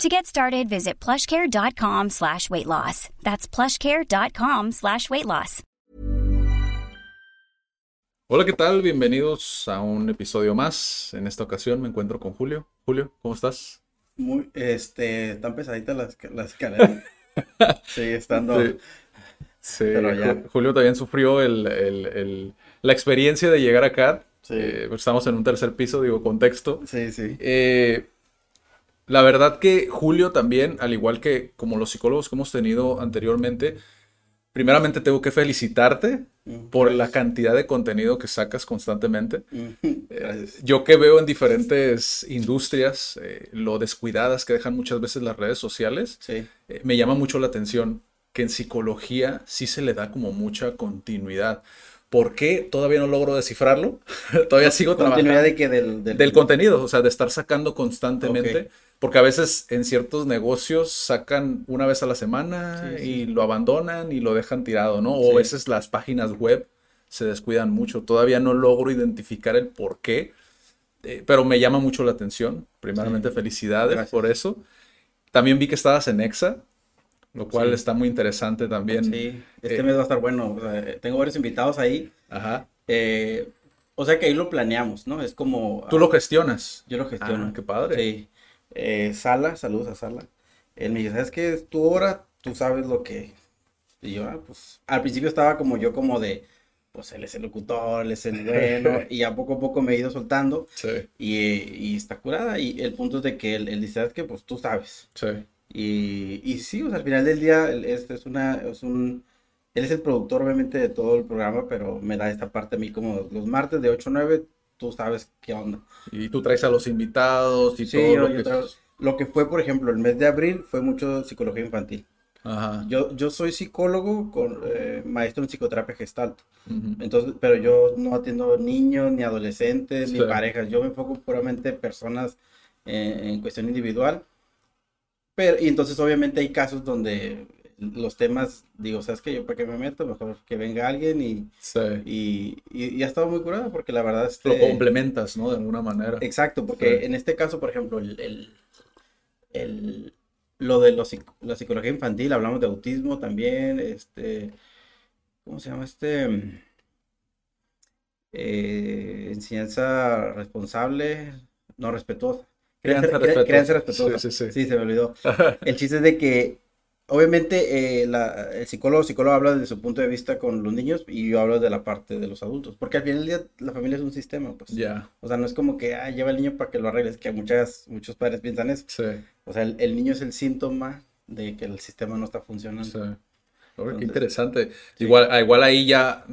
To get started, visit plushcare.com slash weight loss. That's plushcare.com slash weight loss. Hola, ¿qué tal? Bienvenidos a un episodio más. En esta ocasión me encuentro con Julio. Julio, ¿cómo estás? Muy, este, tan pesaditas las, las escaleras. Sigue estando. Sí. Sí, Julio también sufrió el, el, el, la experiencia de llegar acá. Sí. Eh, estamos en un tercer piso, digo, contexto. Sí, sí. Eh, la verdad que Julio también, al igual que como los psicólogos que hemos tenido anteriormente, primeramente tengo que felicitarte Mm, por la cantidad de contenido que sacas constantemente. Mm, Eh. Yo que veo en diferentes industrias eh, lo descuidadas que dejan muchas veces las redes sociales, Sí, eh, me llama mucho la atención que en psicología sí se le da como mucha continuidad. ¿Por qué? Todavía no logro descifrarlo. Todavía sigo trabajando Continuidad de que del, del, del contenido, o sea, de estar sacando constantemente. Porque a veces en ciertos negocios sacan una vez a la semana Sí, y lo abandonan y lo dejan tirado, ¿no? O Sí. a veces las páginas web se descuidan mucho. Todavía no logro identificar el por qué, eh, pero me llama mucho la atención. Primeramente, felicidades Gracias. por eso. También vi que estabas en EXA, lo cual está muy interesante también. Sí, este Eh, mes va a estar bueno. o sea, eh, tengo varios invitados ahí. Ajá. eh, o sea que ahí lo planeamos, ¿no? Es como. Tú lo gestionas. Yo lo gestiono. Ah, qué padre. Sí. Eh, Sala, saludos a Sala. Él me dice, ¿sabes qué? Es tu hora, tú sabes lo que... Y yo, ah, pues, al principio estaba como yo como de, pues él es el locutor, él es el bueno, y a poco a poco me he ido soltando Sí, y, y está curada. Y el punto es de que él, él dice, ¿sabes qué? Pues tú sabes. sí. Y, y sí, o sea, al final del día, él es, es una, es un, él es el productor obviamente de todo el programa, pero me da esta parte a mí como los martes de 8 a 9, tú sabes qué onda. Y tú traes a los invitados y Sí, todo yo- lo que... traigo- Lo que fue, por ejemplo, el mes de abril fue mucho psicología infantil. Ajá. Yo, yo soy psicólogo, con, eh, maestro en psicoterapia gestalt. Ujú. Entonces, pero yo no atiendo niños, ni adolescentes, ni Sí. parejas. Yo me enfoco puramente en personas eh, en cuestión individual. Pero, y entonces, obviamente, hay casos donde los temas, digo, ¿sabes qué? Yo para qué me meto, mejor que venga alguien y, Sí. y, y, y ha estado muy curada porque la verdad Lo este, complementas, ¿no? De alguna manera. Exacto, porque Sí. en este caso, por ejemplo, el, el- el- lo de los la psicología infantil, hablamos de autismo también, este, ¿cómo se llama este? Eh, enseñanza responsable, no respetuosa. Crianza respetuosa. crianza respetuosa. Sí, sí, sí. Sí, se me olvidó. El chiste es de que, obviamente, eh, la- el psicólogo, psicólogo habla desde su punto de vista con los niños y yo hablo de la parte de los adultos, porque al final del día la familia es un sistema, pues. Ya, O sea, no es como que, ah, lleva al niño para que lo arregles, que muchas, muchos padres piensan eso. sí, O sea, el, el niño es el síntoma de que el sistema no está funcionando. sí. Qué interesante. sí. Igual, ah, igual ahí ya,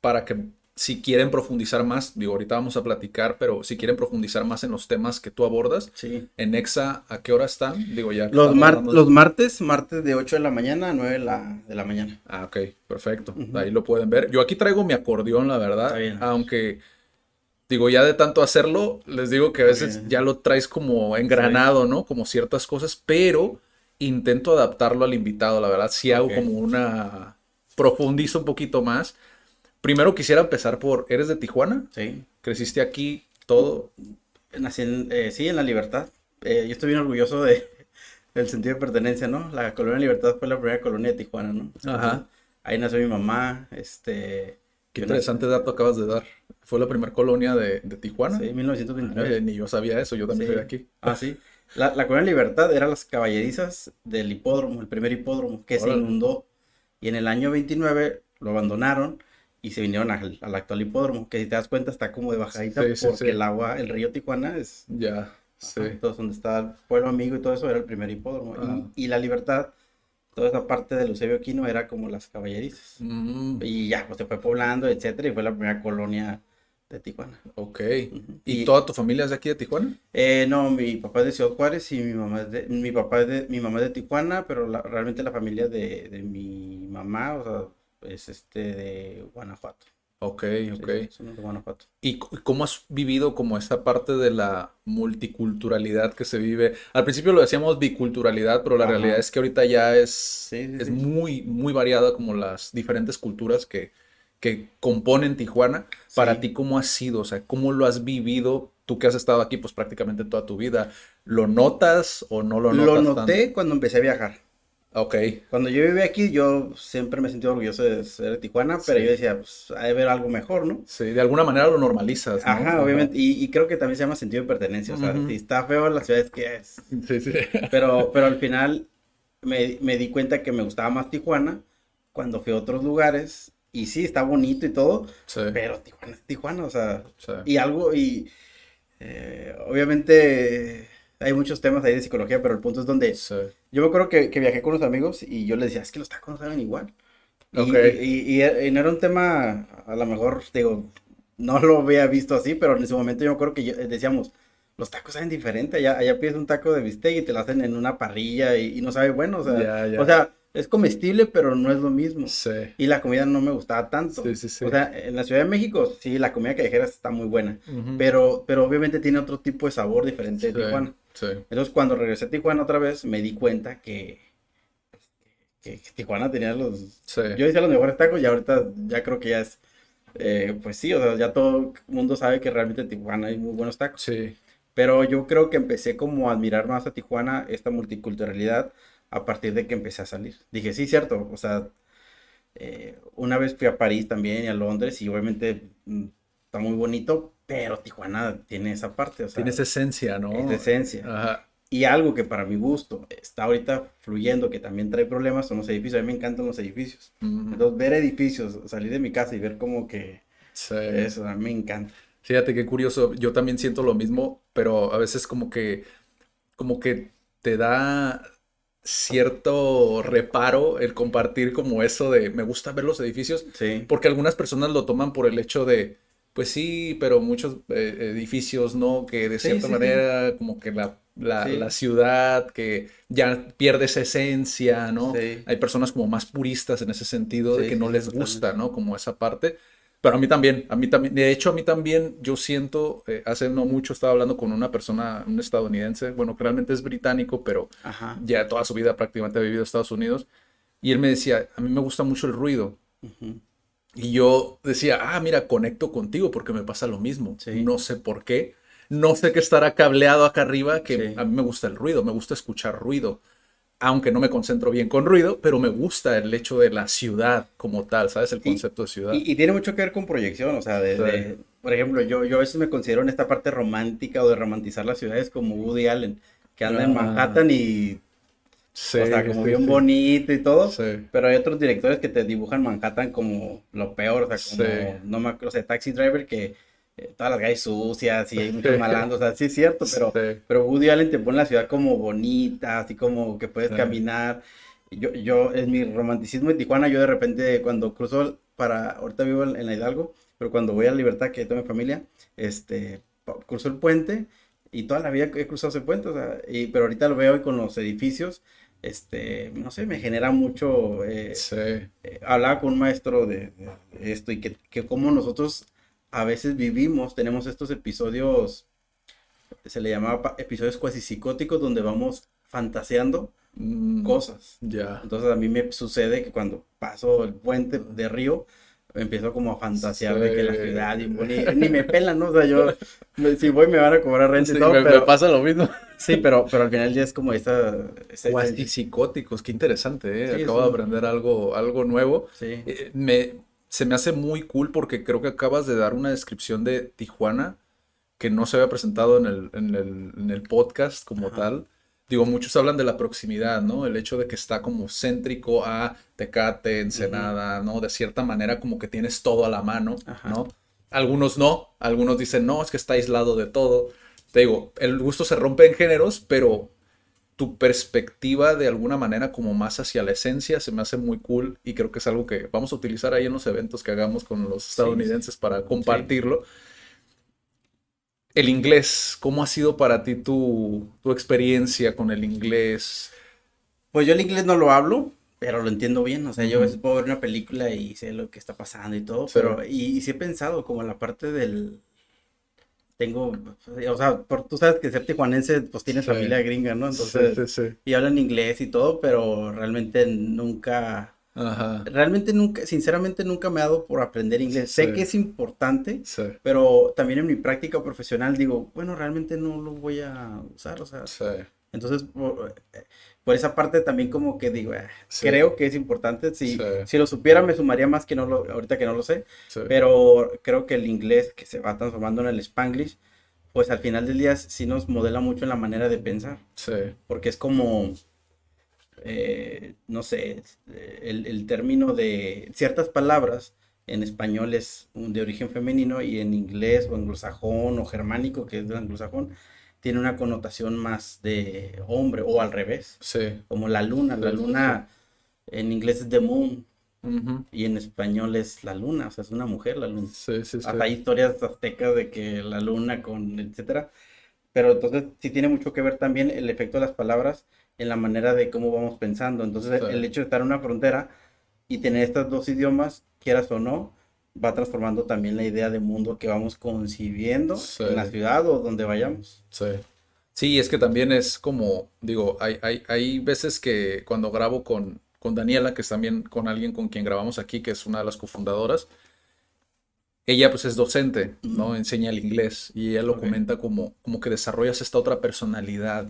para que si quieren profundizar más, digo, ahorita vamos a platicar, pero si quieren profundizar más en los temas que tú abordas, Sí. en EXA, ¿a qué hora están? Digo, ya. Los, mar- los martes, martes de 8 de la mañana a 9 de la, de la mañana. Ah, ok, perfecto. Ahí lo pueden ver. Yo aquí traigo mi acordeón, la verdad. Está bien. Aunque, digo, ya de tanto hacerlo, les digo que a veces ya lo traes como engranado, ¿no? Como ciertas cosas, pero intento adaptarlo al invitado, la verdad. Sí hago como una... Profundizo un poquito más. Primero quisiera empezar por, ¿eres de Tijuana? Sí. ¿Creciste aquí? Todo. Nací en, eh, sí, en La Libertad. Eh, yo estoy bien orgulloso de, del sentido de pertenencia, ¿no? La colonia Libertad fue la primera colonia de Tijuana, ¿no? Ajá. Ahí nació mi mamá, este... Qué interesante dato acabas de dar. Fue la primera colonia de, de Tijuana. Sí, 1929. Eh, ni yo sabía eso, yo también Sí. soy de aquí. Ah, sí. La, la Colonia Libertad eran las caballerizas del hipódromo, el primer hipódromo que se inundó. Y en el año 29 lo abandonaron y se vinieron al, al actual hipódromo, que si te das cuenta está como de bajadita Sí, sí, porque sí. el agua, el río Tijuana es... Ya, sí. entonces donde está el pueblo amigo y todo eso era el primer hipódromo. Y- la Libertad, toda esa parte de Eusebio Quino era como las caballerizas. Mm, Y ya, pues se fue poblando, etcétera, y fue la primera colonia de Tijuana. ok. ¿Y toda tu familia es de aquí de Tijuana? Eh, no, mi papá es de Ciudad Juárez y mi mamá es de, mi papá es de, mi mamá es de Tijuana, pero la- realmente la familia de, de mi mamá, o sea, es este de Guanajuato. Ok, ok. Sí, de Guanajuato. ¿Y cómo has vivido como esta parte de la multiculturalidad que se vive? Al principio lo decíamos biculturalidad, pero la Ajá. realidad es que ahorita ya es, Sí, sí, es muy, muy variada como las diferentes culturas que, que componen Tijuana. Para ti, ¿cómo ha sido? O sea, ¿cómo lo has vivido? Tú que has estado aquí pues prácticamente toda tu vida. ¿Lo notas o no lo Lo, notas noté cuando empecé a viajar. Ok, Cuando yo vivía aquí, yo siempre me sentí orgulloso de ser de Tijuana, pero Sí. yo decía, pues, ha de haber algo mejor, ¿no? sí, de alguna manera lo normalizas, ¿no? Ajá, obviamente. Y, y creo que también se llama sentido de pertenencia. O sea, si está feo la ciudad es que es. Sí, sí. Pero, pero al final me, me di cuenta que me gustaba más Tijuana cuando fui a otros lugares. Y sí, está bonito y todo, Sí, pero Tijuana es Tijuana, o sea, sí. y algo, y eh, obviamente hay muchos temas ahí de psicología, pero el punto es donde Sí. yo me acuerdo que, que viajé con unos amigos y yo les decía, es que los tacos no saben igual. Y, Ok. y, y- y no era un tema, a lo mejor, digo, no lo había visto así, pero en ese momento yo me acuerdo que yo- decíamos, los tacos saben diferente, allá, allá pides un taco de bistec y te lo hacen en una parrilla y, y no sabe bueno, o sea, Ya, ya. o sea, es comestible, pero no es lo mismo. Sí. Y la comida no me gustaba tanto. Sí, sí. O sea, en la Ciudad de México, sí, la comida callejera está muy buena, Ujú. pero, pero obviamente tiene otro tipo de sabor diferente de Tijuana. Sí. Entonces, cuando regresé a Tijuana otra vez, me di cuenta que, que, que Tijuana tenía los... Sí. Yo decía los mejores tacos y ahorita ya creo que ya es... eh, pues sí, o sea, ya todo el mundo sabe que realmente en Tijuana hay muy buenos tacos. Sí. Pero yo creo que empecé como a admirar más a Tijuana, esta multiculturalidad, a partir de que empecé a salir. Dije, sí, cierto, o sea, eh, una vez fui a París también y a Londres y obviamente mm, está muy bonito, pero Tijuana tiene esa parte, o sea, Tiene esa esencia, ¿no? es esencia. Ajá. Y algo que para mi gusto está ahorita fluyendo, que también trae problemas, son los edificios. A mí me encantan los edificios. Entonces, ver edificios, salir de mi casa y ver como que Sí. eso, a mí me encanta. Fíjate qué curioso. Yo también siento lo mismo, pero a veces como que, como que te da cierto reparo el compartir como eso de me gusta ver los edificios, Sí. porque algunas personas lo toman por el hecho de, pues sí, pero muchos eh, edificios, ¿no? Que de cierta sí, sí. manera como que la, la, ciudad que ya pierde esa esencia, ¿no? Sí. Hay personas como más puristas en ese sentido de que no les gusta, ¿no? Como esa parte. Pero a mí también, a mí también, de hecho a mí también, yo siento, eh, hace no mucho estaba hablando con una persona, un estadounidense, bueno, que realmente es británico, pero Ajá. ya toda su vida prácticamente ha vivido en Estados Unidos, y él me decía, a mí me gusta mucho el ruido, Ujú. Y yo decía, ah, mira, conecto contigo porque me pasa lo mismo, Sí. no sé por qué, no sé qué estará cableado acá arriba, que Sí. a mí me gusta el ruido, me gusta escuchar ruido, aunque no me concentro bien con ruido, pero me gusta el hecho de la ciudad como tal, ¿sabes? El Y- concepto de ciudad. Y, y tiene mucho que ver con proyección, o sea, de, Sí. de- por ejemplo, yo, yo a veces me considero en esta parte romántica o de romantizar las ciudades como Woody Allen, que anda en. Manhattan y, Sí, o sea, como sí, bien sí. bonito y todo, pero hay otros directores que te dibujan Manhattan como lo peor, o sea, como, no me acuerdo, o sea, Taxi Driver que eh, todas las calles sucias y hay muchos malandros, o sea, sí es cierto, pero, pero Woody Allen te pone la ciudad como bonita, así como que puedes caminar. Yo, yo, en mi romanticismo en Tijuana, yo de repente cuando cruzo para, ahorita vivo en, en la Hidalgo, pero cuando voy a Libertad, que tengo mi familia, este, cruzo el puente y toda la vida he cruzado ese puente, o sea, y, pero ahorita lo veo y con los edificios, este, no sé, me genera mucho, eh, Sí. eh, hablaba con un maestro de, de esto y que, que como nosotros a veces vivimos, tenemos estos episodios, se le llamaba episodios cuasi psicóticos donde vamos fantaseando Mm, cosas. Ya. Entonces a mí me sucede que cuando paso el puente de río, empiezo como a fantasear de que la ciudad y ni, ni me pelan, ¿no? O sea, yo, me- si voy me van a cobrar renta Sí, y todo, me, me pero, pasa lo mismo. sí, pero, pero al final ya es como esta, Cuasi esencia. psicóticos, qué interesante, ¿eh? Sí, Acabo de aprender algo, algo nuevo. Sí. Eh, me, se me hace muy cool porque creo que acabas de dar una descripción de Tijuana que no se había presentado en el, en el, en el podcast como Ajá. tal. Digo, muchos hablan de la proximidad, ¿no? El hecho de que está como céntrico a Tecate, Ensenada, ¿no? De cierta manera como que tienes todo a la mano, Ajá. ¿no? Algunos no, algunos dicen, no, es que está aislado de todo. Te digo, el gusto se rompe en géneros, pero tu perspectiva de alguna manera como más hacia la esencia se me hace muy cool y creo que es algo que vamos a utilizar ahí en los eventos que hagamos con los estadounidenses para compartirlo. El inglés, ¿cómo ha sido para ti tu, tu experiencia con el inglés? Pues yo el inglés no lo hablo, pero lo entiendo bien, o sea, yo a veces puedo ver una película y sé lo que está pasando y todo, pero, y, y sí he pensado como en la parte del, tengo, o sea, por, tú sabes que ser tijuanense, pues tiene familia gringa, ¿no? Entonces, Sí, sí, sí. y hablan inglés y todo, pero realmente nunca, Ajá. realmente nunca, sinceramente nunca me ha dado por aprender inglés. Sé que es importante, Sí. pero también en mi práctica profesional digo, bueno, realmente no lo voy a usar, o sea, Sí. entonces por, por esa parte también como que digo, "Ah, creo que es importante, si, si lo supiera me sumaría más que no lo, ahorita que no lo sé, pero creo que el inglés que se va transformando en el spanglish, pues al final del día sí nos modela mucho en la manera de pensar, Sí. porque es como, eh, no sé, el, el término de ciertas palabras en español es de origen femenino y en inglés o anglosajón o germánico, que es del anglosajón, tiene una connotación más de hombre o al revés, Sí. como la luna, la luna en inglés es the moon y en español es la luna, o sea, es una mujer la luna. Sí, sí, sí. Hasta hay historias aztecas de que la luna con etcétera. Pero entonces sí tiene mucho que ver también el efecto de las palabras en la manera de cómo vamos pensando. Entonces el- Sí. el hecho de estar en una frontera y tener estos dos idiomas, quieras o no, va transformando también la idea de mundo que vamos concibiendo Sí. en la ciudad o donde vayamos. Sí. Sí, es que también es como, digo, hay, hay, hay veces que cuando grabo con, con Daniela, que es también con alguien con quien grabamos aquí, que es una de las cofundadoras, ella pues es docente, ¿no? Enseña el inglés y ella lo comenta como, como que desarrollas esta otra personalidad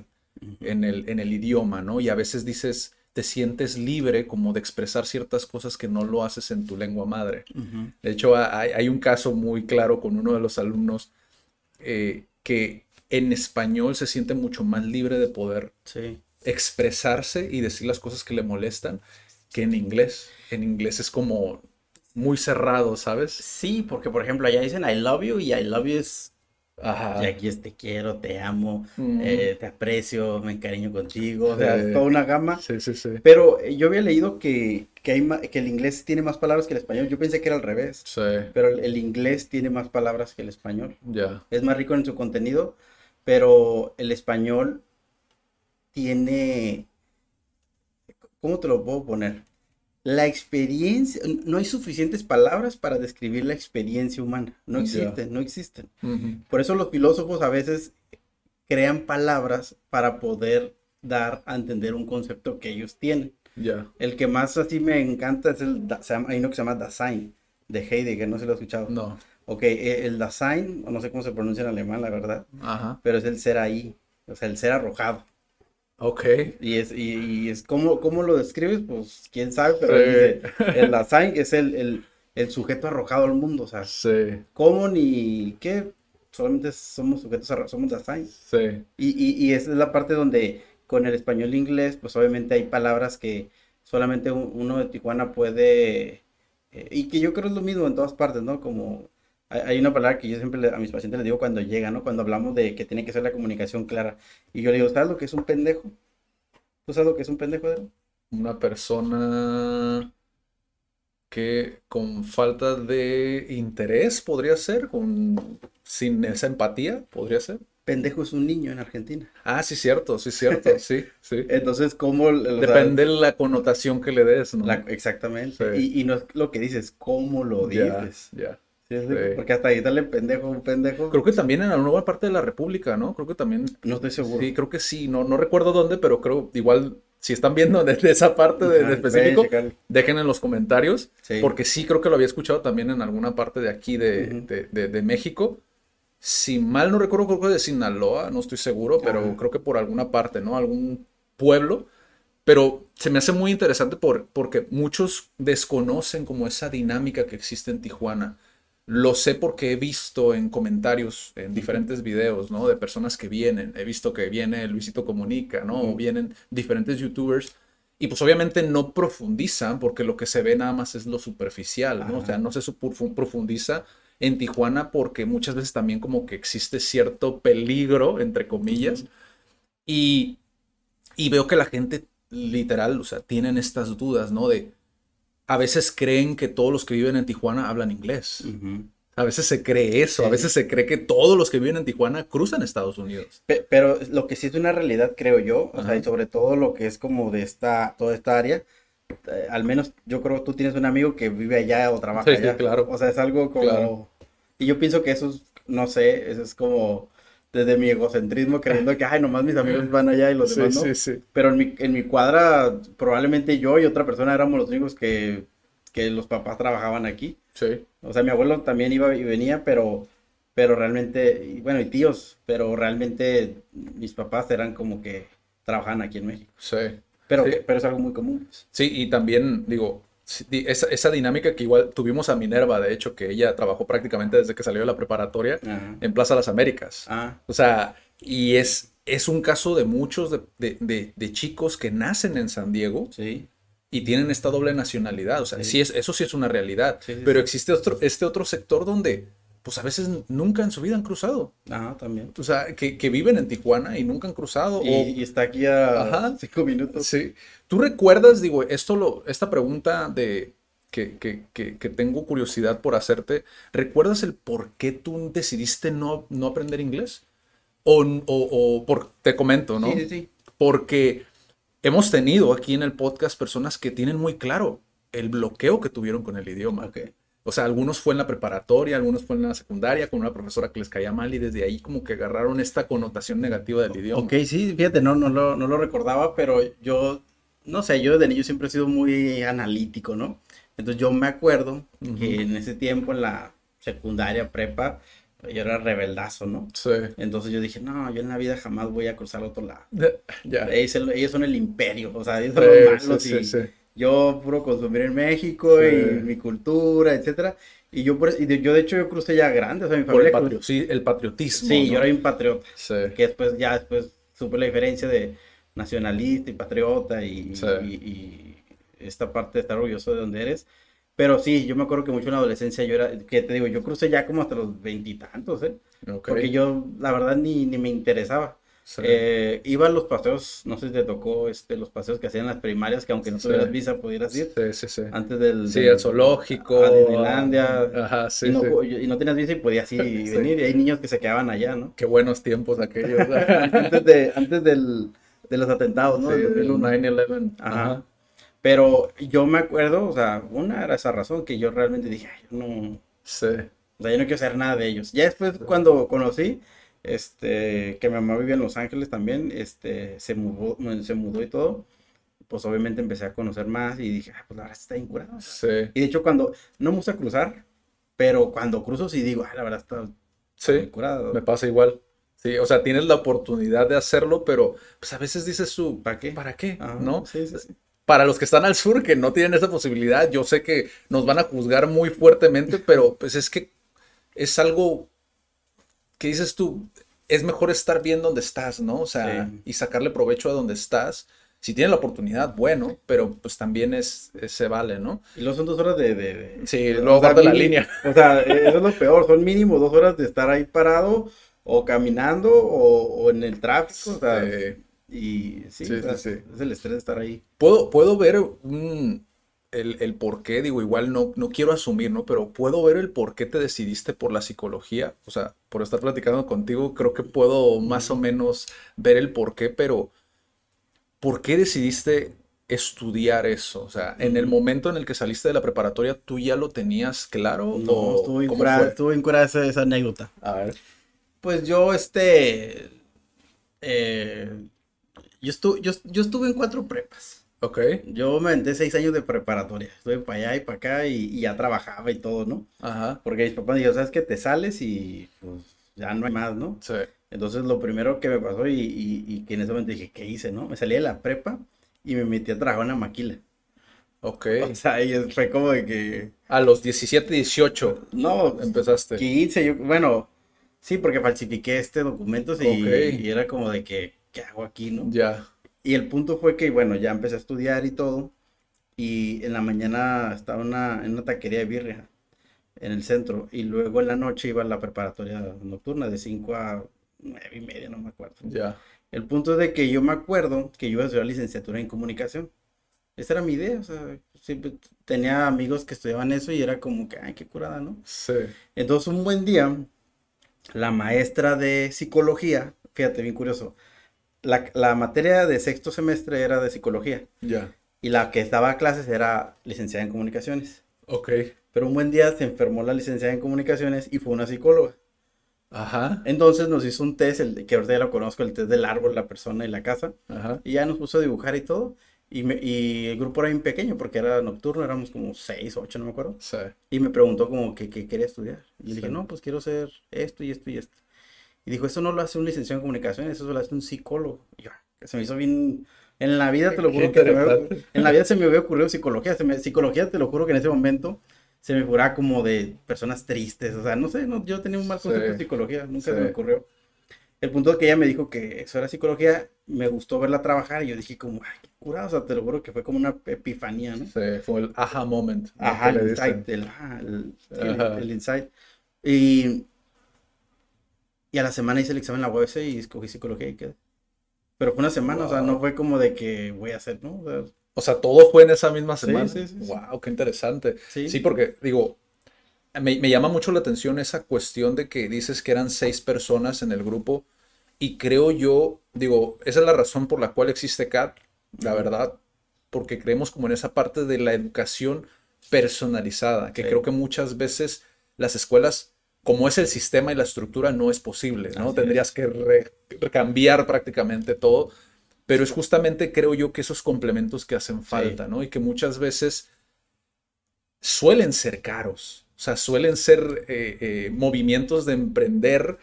en el, en el idioma, ¿no? Y a veces dices, te sientes libre como de expresar ciertas cosas que no lo haces en tu lengua madre. De hecho, hay, hay un caso muy claro con uno de los alumnos eh, que en español se siente mucho más libre de poder Sí. expresarse y decir las cosas que le molestan que en inglés. En inglés es como muy cerrado, ¿sabes? Sí, porque por ejemplo allá dicen I love you y I love you es Ajá. y aquí es te quiero, te amo, Mm. eh, te aprecio, me encariño contigo, o sea, es toda una gama. Sí, sí, sí. Pero eh, yo había leído que, que, hay ma- que el inglés tiene más palabras que el español. Yo pensé que era al revés, Sí, pero el, el inglés tiene más palabras que el español. ya. Es más rico en su contenido, pero el español tiene, ¿cómo te lo puedo poner? La experiencia, no hay suficientes palabras para describir la experiencia humana. No existen, no existen. Ujú. Por eso los filósofos a veces crean palabras para poder dar a entender un concepto que ellos tienen. Ya. El que más así me encanta es el, se hay uno que se llama Dasein, de Heidegger, no sé si lo has escuchado. No. Ok, eh, el Dasein, no sé cómo se pronuncia en alemán, la verdad, Ajá. pero es el ser ahí, o sea, el ser arrojado. Ok. Y es, y, y es ¿cómo, cómo lo describes? Pues quién sabe, pero él dice, el Dasein es el, el, el sujeto arrojado al mundo, o sea, Sí, ¿cómo ni qué? Solamente somos sujetos arrojados, somos Dasein. sí. Y, y, y esa es la parte donde con el español e inglés, pues obviamente hay palabras que solamente un- uno de Tijuana puede, eh, y que yo creo es lo mismo en todas partes, ¿no? Como hay, una palabra que yo siempre a mis pacientes les digo cuando llegan, ¿no? Cuando hablamos de que tiene que ser la comunicación clara. Y yo le digo, ¿sabes lo que es un pendejo? ¿Tú sabes lo que es un pendejo, Adrián? Una persona que con falta de interés podría ser, con sin esa empatía podría ser. Pendejo es un niño en Argentina. Ah, sí, cierto, sí, cierto, sí, sí. Entonces, ¿cómo? Depende de la connotación que le des, ¿no? la- exactamente. Sí. Y, y no es lo que dices, ¿cómo lo Ya, dices? ya. ¿Sí es Sí. Porque hasta ahí darle pendejo, un pendejo. Creo que también en alguna parte de la República, ¿no? Creo que también. No estoy seguro. Sí, creo que sí. No, no recuerdo dónde, pero creo igual si están viendo desde esa parte de, de específico, dejen en los comentarios. Sí. Porque sí creo que lo había escuchado también en alguna parte de aquí de, de- de- de México. Si mal no recuerdo, creo que de Sinaloa, no estoy seguro, pero creo que por alguna parte, ¿no? Algún pueblo. Pero se me hace muy interesante por, porque muchos desconocen como esa dinámica que existe en Tijuana. Lo sé porque he visto en comentarios, en diferentes videos, ¿no? De personas que vienen. He visto que viene Luisito Comunica, ¿no? O vienen diferentes youtubers. Y pues obviamente no profundizan porque lo que se ve nada más es lo superficial, ¿no? O sea, no se profundiza en Tijuana porque muchas veces también como que existe cierto peligro, entre comillas. Y, y veo que la gente literal, o sea, tienen estas dudas, ¿no? De, a veces creen que todos los que viven en Tijuana hablan inglés. A veces se cree eso, a veces se cree que todos los que viven en Tijuana cruzan Estados Unidos. Pe- Pero lo que sí es una realidad, creo yo, o sea, y sobre todo lo que es como de esta, toda esta área, eh, al menos yo creo que tú tienes un amigo que vive allá o trabaja Sí, sí, allá. claro. O sea, es algo como... Claro. Y yo pienso que eso es, no sé, eso es como desde mi egocentrismo creyendo que, ay, nomás mis amigos van allá y los Sí, demás no. sí, sí. Pero en mi, en mi cuadra, probablemente yo y otra persona éramos los únicos que, que los papás trabajaban aquí. Sí. O sea, mi abuelo también iba y venía, pero, pero realmente, y bueno, y tíos, pero realmente mis papás eran como que trabajaban aquí en México. Sí. Pero, Sí. pero es algo muy común. Sí, y también, digo, esa, esa dinámica que igual tuvimos a Minerva, de hecho, que ella trabajó prácticamente desde que salió de la preparatoria Ajá. en Plaza Las Américas. Ah, O sea, y es, es un caso de muchos de, de- de- de chicos que nacen en San Diego sí. y tienen esta doble nacionalidad. O sea, Sí. sí es, eso sí es una realidad. Sí, pero existe otro, este otro sector donde, pues a veces nunca en su vida han cruzado. Ajá, también. O sea, que, que viven en Tijuana y nunca han cruzado. Y, o- y está aquí a Ajá. cinco minutos. Sí. ¿Tú recuerdas, digo, esto lo, esta pregunta de que, que, que, que tengo curiosidad por hacerte, ¿recuerdas el por qué tú decidiste no, no aprender inglés? O, o, o por, te comento, ¿no? Sí, sí, sí. Porque hemos tenido aquí en el podcast personas que tienen muy claro el bloqueo que tuvieron con el idioma. Ok. O sea, algunos fue en la preparatoria, algunos fue en la secundaria con una profesora que les caía mal y desde ahí como que agarraron esta connotación negativa del idioma. Ok, sí, fíjate, no, no, lo, no lo recordaba, pero yo, no sé, yo desde niño siempre he sido muy analítico, ¿no? Entonces yo me acuerdo que en ese tiempo, en la secundaria, prepa, yo era rebeldazo, ¿no? Sí. Entonces yo dije, no, yo en la vida jamás voy a cruzar otro lado. Ya. Ellos, ellos son el imperio, o sea, ellos son los malos sí, sí, y sí. Yo puro consumir en México Sí. y mi cultura, etcétera. Y yo, por, y de- yo de hecho yo crucé ya grande, o sea, mi Por el, familia cruzó- sí, el patriotismo. Sí, ¿no? yo era un patriota Sí. que después ya después supe la diferencia de nacionalista y patriota y, Sí. y- y esta parte de estar orgulloso de donde eres. Pero sí, yo me acuerdo que mucho en la adolescencia yo era, que te digo, yo crucé ya como hasta los veintitantos, ¿eh? Ok. Porque yo, la verdad, ni, ni me interesaba. Sí. Eh, iba a los paseos, no sé si te tocó este, los paseos que hacían las primarias, que aunque no Sí. tuvieras visa pudieras ir Sí, sí, sí. antes del... Sí, del- al zoológico. a Disneylandia. Ajá, sí, y, no, sí. y no tenías visa y podías ir y venir. Y hay niños que se quedaban allá, ¿no? Qué buenos tiempos aquellos. antes de, antes del, de los atentados, ¿no? Del del 2001. 9-11. Ajá. Ajá. Pero yo me acuerdo, o sea, una era esa razón que yo realmente dije, "Ay, yo no, Sí. o sea, yo no quiero hacer nada de ellos. Ya después cuando conocí, este, que mi mamá vivía en Los Ángeles también, este, se mudó, se mudó y todo, pues obviamente empecé a conocer más y dije, ah, pues la verdad está bien curado. Sí. Y de hecho cuando, no me gusta cruzar, pero cuando cruzo sí digo, ah, la verdad está Sí. curado. Me pasa igual. Sí, o sea, tienes la oportunidad de hacerlo, pero pues a veces dices tú, ¿Para qué? ¿para qué? Ajá, ¿No? Sí, sí, sí. Para los que están al sur, que no tienen esa posibilidad, yo sé que nos van a juzgar muy fuertemente, pero pues es que es algo que dices tú, es mejor estar bien donde estás, ¿no? O sea, Sí. y sacarle provecho a donde estás. Si tienes la oportunidad, bueno, pero pues también es, es- se vale, ¿no? Y luego son dos horas de... de- de- Sí, luego guarda la línea. O sea, eh, eso es lo peor, son mínimo dos horas de estar ahí parado o caminando o, o en el tráfico, o sea, y sí, Sí, o sea, sí, sí. es el estrés de estar ahí. Puedo, puedo ver un- el, el por qué, digo, igual no, no quiero asumir, ¿no? Pero puedo ver el por qué te decidiste por la psicología. O sea, por estar platicando contigo, creo que puedo más o menos ver el por qué, pero ¿por qué decidiste estudiar eso? O sea, en el momento en el que saliste de la preparatoria, ¿tú ya lo tenías claro? No, ¿O estuvo estuvo bien curada esa, esa anécdota. A ver. Pues yo, este, eh, yo, estu- yo, yo estuve en cuatro prepas. Ok. Yo me aventé seis años de preparatoria. Estuve para allá y para acá y, y ya trabajaba y todo, ¿no? Ajá. Porque mis papás me dijeron, ¿sabes qué? Te sales y pues ya no hay más, ¿no? Sí. Entonces lo primero que me pasó y, y- y que en ese momento dije, ¿qué hice, no? Me salí de la prepa y me metí a trabajar en una maquila. Ok. O sea, y fue como de que, A los 17, 18 no, empezaste. 15, yo, bueno, sí, porque falsifiqué este documentos y, Ok. y era como de que, ¿qué hago aquí, no? Ya. Y el punto fue que, bueno, ya empecé a estudiar y todo. Y en la mañana estaba una, en una taquería de birria en el centro. Y luego en la noche iba a la preparatoria nocturna de 5 a 9 y media, no me acuerdo. Ya. El punto es de que yo me acuerdo que yo iba a estudiar licenciatura en comunicación. Esa era mi idea, o sea, siempre tenía amigos que estudiaban eso y era como que, ay, qué curada, ¿no? Sí. Entonces un buen día, la maestra de psicología, fíjate, bien curioso, la, la materia de sexto semestre era de psicología. Ya. y la que estaba a clases era licenciada en comunicaciones. Ok. Pero un buen día se enfermó la licenciada en comunicaciones y fue una psicóloga. Ajá. Entonces nos hizo un test, el, que ahorita ya lo conozco, el test del árbol, la persona y la casa. Ajá. Y ya nos puso a dibujar y todo. Y, me- y el grupo era bien pequeño porque era nocturno, éramos como seis o ocho, no me acuerdo. Sí. Y me preguntó como que, que quería estudiar. Y le dije, no, pues quiero hacer esto y esto y esto. Y dijo, eso no lo hace un licenciado en comunicaciones, eso lo hace un psicólogo. Y yo, que se me hizo bien... En la vida, te lo juro que se me en la vida se me había ocurrido psicología. Se me- psicología, te lo juro que en ese momento se me figuraba como de personas tristes. O sea, no sé, no, yo tenía un mal concepto Sí. de psicología, nunca Sí. se me ocurrió. El punto es que ella me dijo que eso era psicología, me gustó verla trabajar y yo dije como, ay, qué curada, o sea, te lo juro que fue como una epifanía, ¿no? Sí, fue el aha moment. ¿no? Ajá, el insight, el, el, el- el insight. Y, y a la semana hice el examen en la UABC y escogí psicología y quedé. Pero fue una semana, o sea, no Wow. fue como de que voy a hacer, ¿no? O sea, O sea, todo fue en esa misma semana. sí, sí, sí. Wow, qué interesante. Sí. Sí, porque digo, me, me llama mucho la atención esa cuestión de que dices que eran seis personas en el grupo y creo yo, digo, esa es la razón por la cual existe CAT, la verdad, porque creemos como en esa parte de la educación personalizada, que creo que muchas veces las escuelas, como es el sistema y la estructura, no es posible, ¿no? Así Tendrías es. que re- cambiar prácticamente todo. Pero es justamente, creo yo, que esos complementos que hacen falta, ¿no? Y que muchas veces suelen ser caros. O sea, suelen ser eh, eh, movimientos de emprender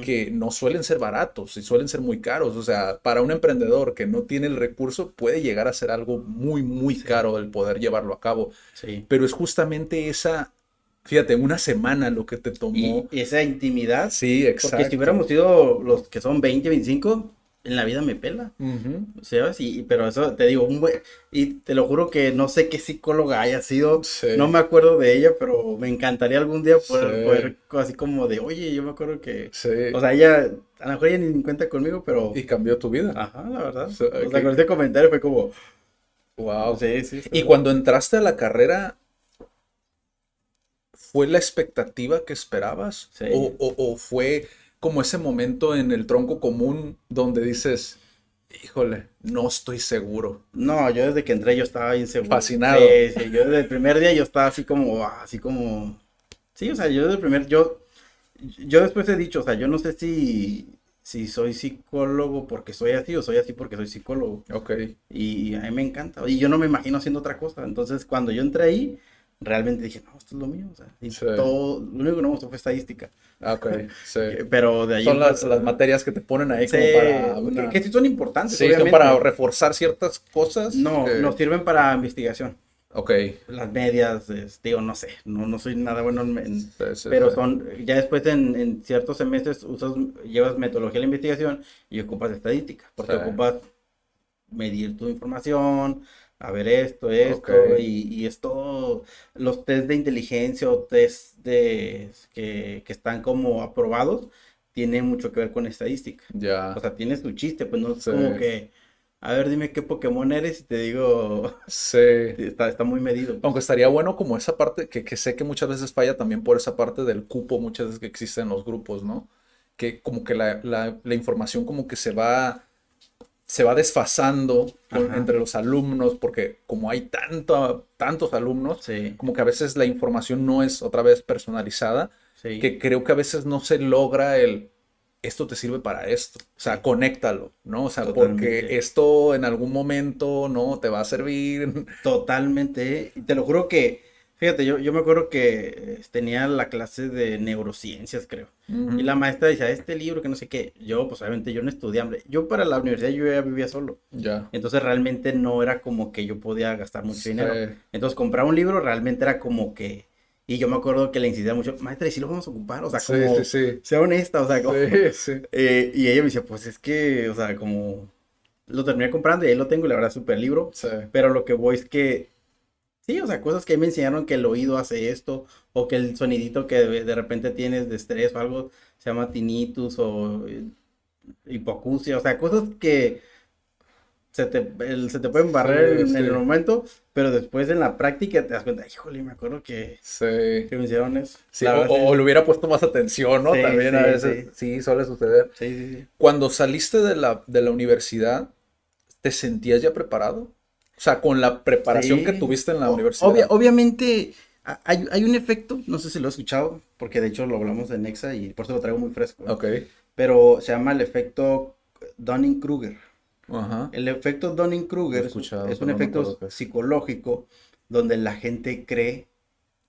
que no suelen ser baratos y suelen ser muy caros. O sea, para un emprendedor que no tiene el recurso, puede llegar a ser algo muy, muy caro el poder llevarlo a cabo. Sí. Pero es justamente esa, fíjate, una semana lo que te tomó. y esa intimidad, Sí, exacto. porque si hubiéramos sido los que son 20, 25, en la vida me pela. Ujú. ¿Sabes? Y, pero eso te digo, un buen- y te lo juro que no sé qué psicóloga haya sido, Sí. no me acuerdo de ella, pero me encantaría algún día poder, Sí. poder así como de, oye, yo me acuerdo que, Sí. o sea, ella, a lo mejor ella ni cuenta conmigo, pero, y cambió tu vida. ajá, la verdad, Sí, o sea, con este comentario fue como, Wow. sí, sí, Y cuando entraste a la carrera, ¿fue la expectativa que esperabas? Sí. O, o- o fue como ese momento en el tronco común donde dices, híjole, no estoy seguro? No, yo desde que entré yo estaba inseguro. Fascinado. Sí, sí, yo desde el primer día yo estaba así como, ah, así como, sí, o sea, yo desde el primer, yo, yo después he dicho, o sea, yo no sé si, si soy psicólogo porque soy así o soy así porque soy psicólogo. Ok. Y a mí me encanta. Y yo no me imagino haciendo otra cosa. Entonces, cuando yo entré ahí, realmente dije, no, esto es lo mío. O sea, y Sí. todo, lo único que no me gustó fue estadística. Ah, Ok, sí. Pero de ahí. Son las, las materias que te ponen ahí sí, como para... que- una- que, sí son importantes, Sí, son para reforzar ciertas cosas. No, que- nos sirven para investigación. Ok. Las medias, es- digo, no sé, no, no soy nada bueno en, Sí, sí, pero sí. son, ya después en, en ciertos semestres usas, llevas metodología de la investigación y ocupas estadística, porque ocupas medir tu información, a ver esto, esto, Ok. y, y esto, los test de inteligencia o test de, que, que están como aprobados, tienen mucho que ver con estadística. Ya. O sea, tiene su chiste, pues no es Sí. como que, a ver, dime qué Pokémon eres y te digo, Sí. está, está muy medido. Aunque estaría bueno como esa parte, que, que sé que muchas veces falla también por esa parte del cupo, muchas veces que existe en los grupos, ¿no? Que como que la, la- la información como que se va, se va desfasando con- entre los alumnos, porque como hay tanto, tantos alumnos, Sí, como que a veces la información no es otra vez personalizada, sí. que creo que a veces no se logra el, esto te sirve para esto, o sea, conéctalo, ¿no? O sea, porque esto en algún momento, ¿no? Te va a servir. Totalmente. te lo juro que, fíjate, yo, yo me acuerdo que eh, tenía la clase de neurociencias, creo. Y la maestra decía, este libro que no sé qué. Yo, pues obviamente, yo no estudié, hombre. Yo para la universidad yo ya vivía solo. Ya. Entonces realmente no era como que yo podía gastar mucho dinero. Entonces comprar un libro realmente era como que... Y yo me acuerdo que le insistía mucho, maestra, ¿y si lo vamos a ocupar? O sea, como... sí, sí. Sea honesta, o sea, como... Sí, sí. Eh, y ella me decía, pues es que, o sea, como... Lo terminé comprando y ahí lo tengo y la verdad es súper libro. Sí. Pero lo que voy es que, sí, o sea, cosas que me enseñaron que el oído hace esto, o que el sonidito que de, de repente tienes de estrés o algo se llama tinnitus o eh, hipoacusia, o sea, cosas que se te, el- se te pueden barrer Sí, en, sí. el momento, pero después en la práctica te das cuenta, híjole, me acuerdo que, Sí. que me hicieron eso. Sí, o, o le hubiera puesto más atención, ¿no? También a veces sí. suele suceder. sí, sí, sí. Cuando saliste de la, de la universidad, ¿te sentías ya preparado? O sea, con la preparación Sí. que tuviste en la O- universidad. obvia- obviamente hay, hay un efecto, no sé si lo has escuchado, porque de hecho lo hablamos en Nexa y por eso lo traigo muy fresco. Ok. Pero se llama el efecto Dunning-Kruger. Ajá. El efecto Dunning-Kruger he es un efecto psicológico donde la gente cree,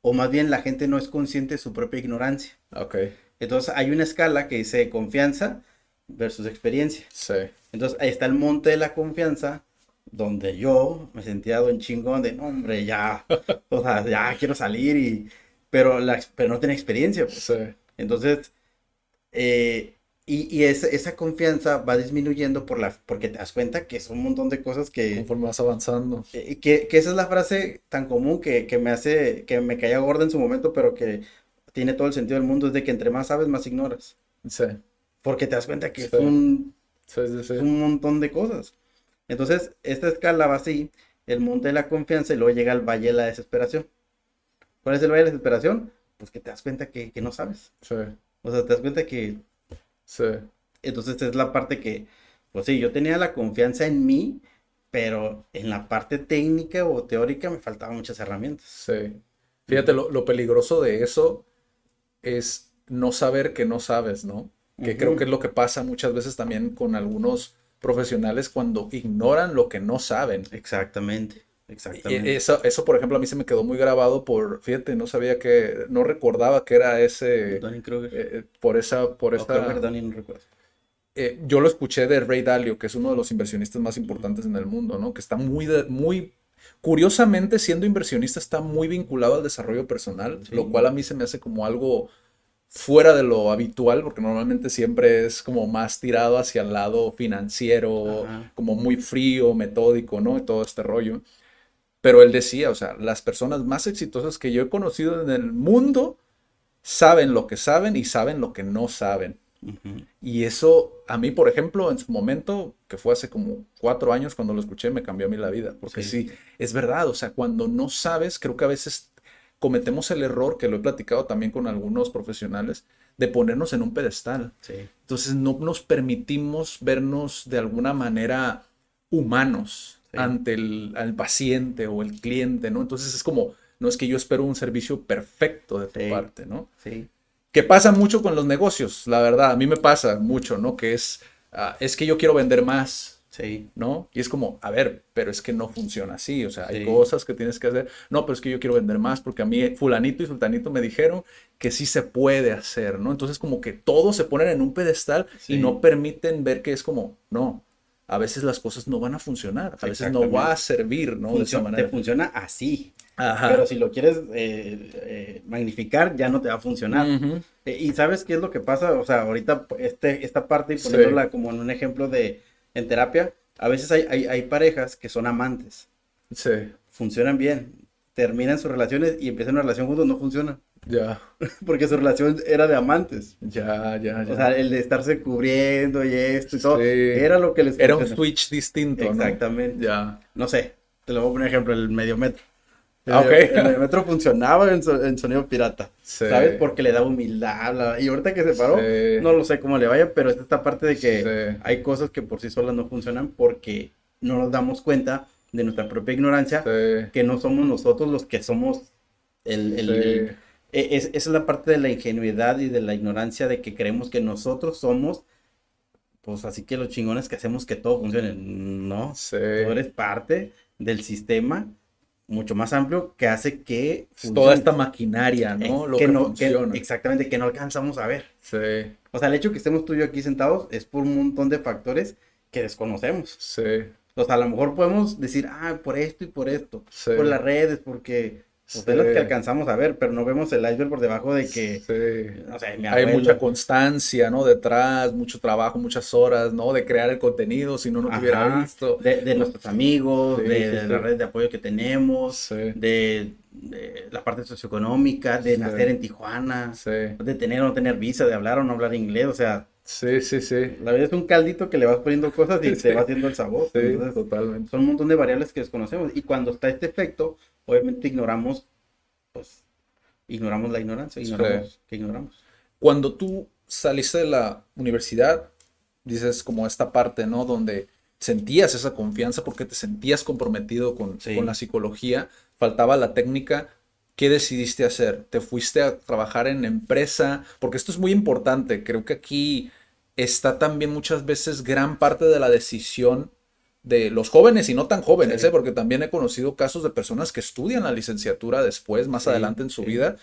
o más bien la gente no es consciente de su propia ignorancia. Ok. Entonces hay una escala que dice confianza versus experiencia. Sí. Entonces ahí está el monte de la confianza, donde yo me sentía en chingón de, no, hombre, ya, o sea, ya quiero salir y, pero, la, pero no tenía experiencia. pues. Sí. Entonces, eh, y, y esa, esa confianza va disminuyendo por la, porque te das cuenta que son un montón de cosas que, Conforme vas avanzando. eh, que, que esa es la frase tan común que, que me hace, que me caía gorda en su momento, pero que tiene todo el sentido del mundo, es de que entre más sabes, más ignoras. Sí. Porque te das cuenta que Sí. es un, Sí, sí, sí. es un montón de cosas. Entonces, esta escala va así, el monte de la confianza y luego llega el valle de la desesperación. ¿Cuál es el valle de la desesperación? Pues que te das cuenta que, que no sabes. Sí. O sea, te das cuenta que... Sí. Entonces es la parte que, pues sí, yo tenía la confianza en mí, pero en la parte técnica o teórica me faltaban muchas herramientas. Sí. Fíjate, lo, lo peligroso de eso es no saber que no sabes, ¿no? Que creo que es lo que pasa muchas veces también con algunos profesionales cuando ignoran lo que no saben. Exactamente, exactamente. eso, eso, por ejemplo, a mí se me quedó muy grabado por, fíjate, no sabía que, no recordaba que era ese, Dunning-Kruger. eh, por esa, por O esa, Kruger, no recuerdo. eh, yo lo escuché de Ray Dalio, que es uno de los inversionistas más importantes en el mundo, ¿no? Que está muy, de- muy, curiosamente, siendo inversionista, está muy vinculado al desarrollo personal, Sí. lo cual a mí se me hace como algo fuera de lo habitual, porque normalmente siempre es como más tirado hacia el lado financiero, Ajá. como muy frío, metódico, ¿no? Y todo este rollo. Pero él decía, o sea, las personas más exitosas que yo he conocido en el mundo saben lo que saben y saben lo que no saben. Y eso, a mí, por ejemplo, en su momento, que fue hace como cuatro años cuando lo escuché, me cambió a mí la vida. Porque sí. Sí. es verdad, o sea, cuando no sabes, creo que a veces cometemos el error, que lo he platicado también con algunos profesionales, de ponernos en un pedestal. Sí, Entonces no nos permitimos vernos de alguna manera humanos Sí. ante el al paciente o el cliente, ¿no? Entonces es como, no es que yo espero un servicio perfecto de tu Sí. parte, ¿no? sí, Que pasa mucho con los negocios, la verdad, a mí me pasa mucho, ¿no? Que es, ah, es que yo quiero vender más, sí, ¿no? Y es como, a ver, pero es que no funciona así, o sea, hay Sí. cosas que tienes que hacer. No, pero es que yo quiero vender más porque a mí fulanito y sultanito me dijeron que sí se puede hacer, ¿no? Entonces como que todos se ponen en un pedestal y no permiten ver que es como, no, a veces las cosas no van a funcionar, a veces no va a servir, ¿no? De esa Funciona- te manera. funciona así. Ajá. Pero si lo quieres eh, eh, magnificar, ya no te va a funcionar. Eh, Y sabes qué es lo que pasa, o sea, ahorita este, esta parte y Sí. poniéndola como en un ejemplo de en terapia, a veces hay, hay, hay parejas que son amantes, Sí, funcionan bien, terminan sus relaciones y empiezan una relación juntos, no funciona, ya, porque su relación era de amantes. ya, ya, ya. O sea, el de estarse cubriendo y esto y todo, Sí. era lo que les Era un funcionó. switch distinto, ¿no? Exactamente. Ya. No sé, te lo voy a poner ejemplo, el mediometro. El, Ah, ok. el mediometro funcionaba en, so- en sonido pirata, Sí. ¿sabes? Porque le daba humildad, bla. y ahorita que se paró, Sí. no lo sé cómo le vaya, pero es esta parte de que Sí. hay cosas que por sí solas no funcionan porque no nos damos cuenta de nuestra propia ignorancia, que no somos nosotros los que somos el... el- el- e- es, esa es la parte de la ingenuidad y de la ignorancia de que creemos que nosotros somos, pues así que los chingones que hacemos que todo funcione. No, Sí. tú eres parte del sistema mucho más amplio que hace que Toda esta maquinaria, ¿no? Eh, Lo que que, no, que- exactamente, que no alcanzamos a ver. Sí, O sea, el hecho que estemos tú y yo aquí sentados es por un montón de factores que desconocemos. sí, O sea, a lo mejor podemos decir, ah, por esto y por esto, sí. por las redes, porque pues, es lo que alcanzamos a ver, pero no vemos el iceberg por debajo de que, Sí. Hay mucha constancia, ¿no? Detrás, mucho trabajo, muchas horas, ¿no? De crear el contenido, si no, no te hubiera visto. de, de nuestros amigos, Sí, de, sí, de sí. las redes de apoyo que tenemos, Sí, de, de la parte socioeconómica, de Sí. nacer en Tijuana, sí, de tener o no tener visa, de hablar o no hablar inglés, o sea, sí, sí, sí. la vida es un caldito que le vas poniendo cosas y Sí. te va haciendo el sabor. Sí, Entonces, totalmente. son un montón de variables que desconocemos. Y cuando está este efecto, obviamente ignoramos, pues, ignoramos la ignorancia, Sí. ignoramos que ignoramos. Cuando tú saliste de la universidad, dices como esta parte, ¿no? Donde sentías esa confianza, porque te sentías comprometido con, con la psicología, faltaba la técnica. ¿Qué decidiste hacer? ¿Te fuiste a trabajar en empresa? Porque esto es muy importante. Creo que aquí está también muchas veces gran parte de la decisión de los jóvenes y no tan jóvenes, ¿eh? porque también he conocido casos de personas que estudian la licenciatura después, más adelante en su vida,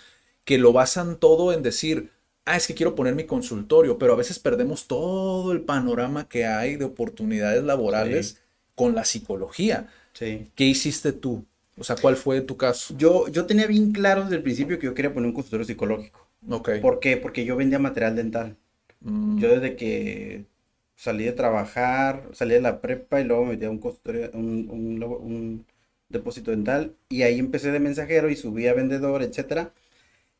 que lo basan todo en decir, ah, es que quiero poner mi consultorio, pero a veces perdemos todo el panorama que hay de oportunidades laborales con la psicología. ¿Qué hiciste tú? O sea, ¿cuál fue tu caso? Yo, yo tenía bien claro desde el principio que yo quería poner un consultorio psicológico. Ok. ¿Por qué? Porque yo vendía material dental. Mm, Yo desde que salí de trabajar, salí de la prepa y luego me metí a un consultorio, un, un, un depósito dental y ahí empecé de mensajero y subí a vendedor, etcétera.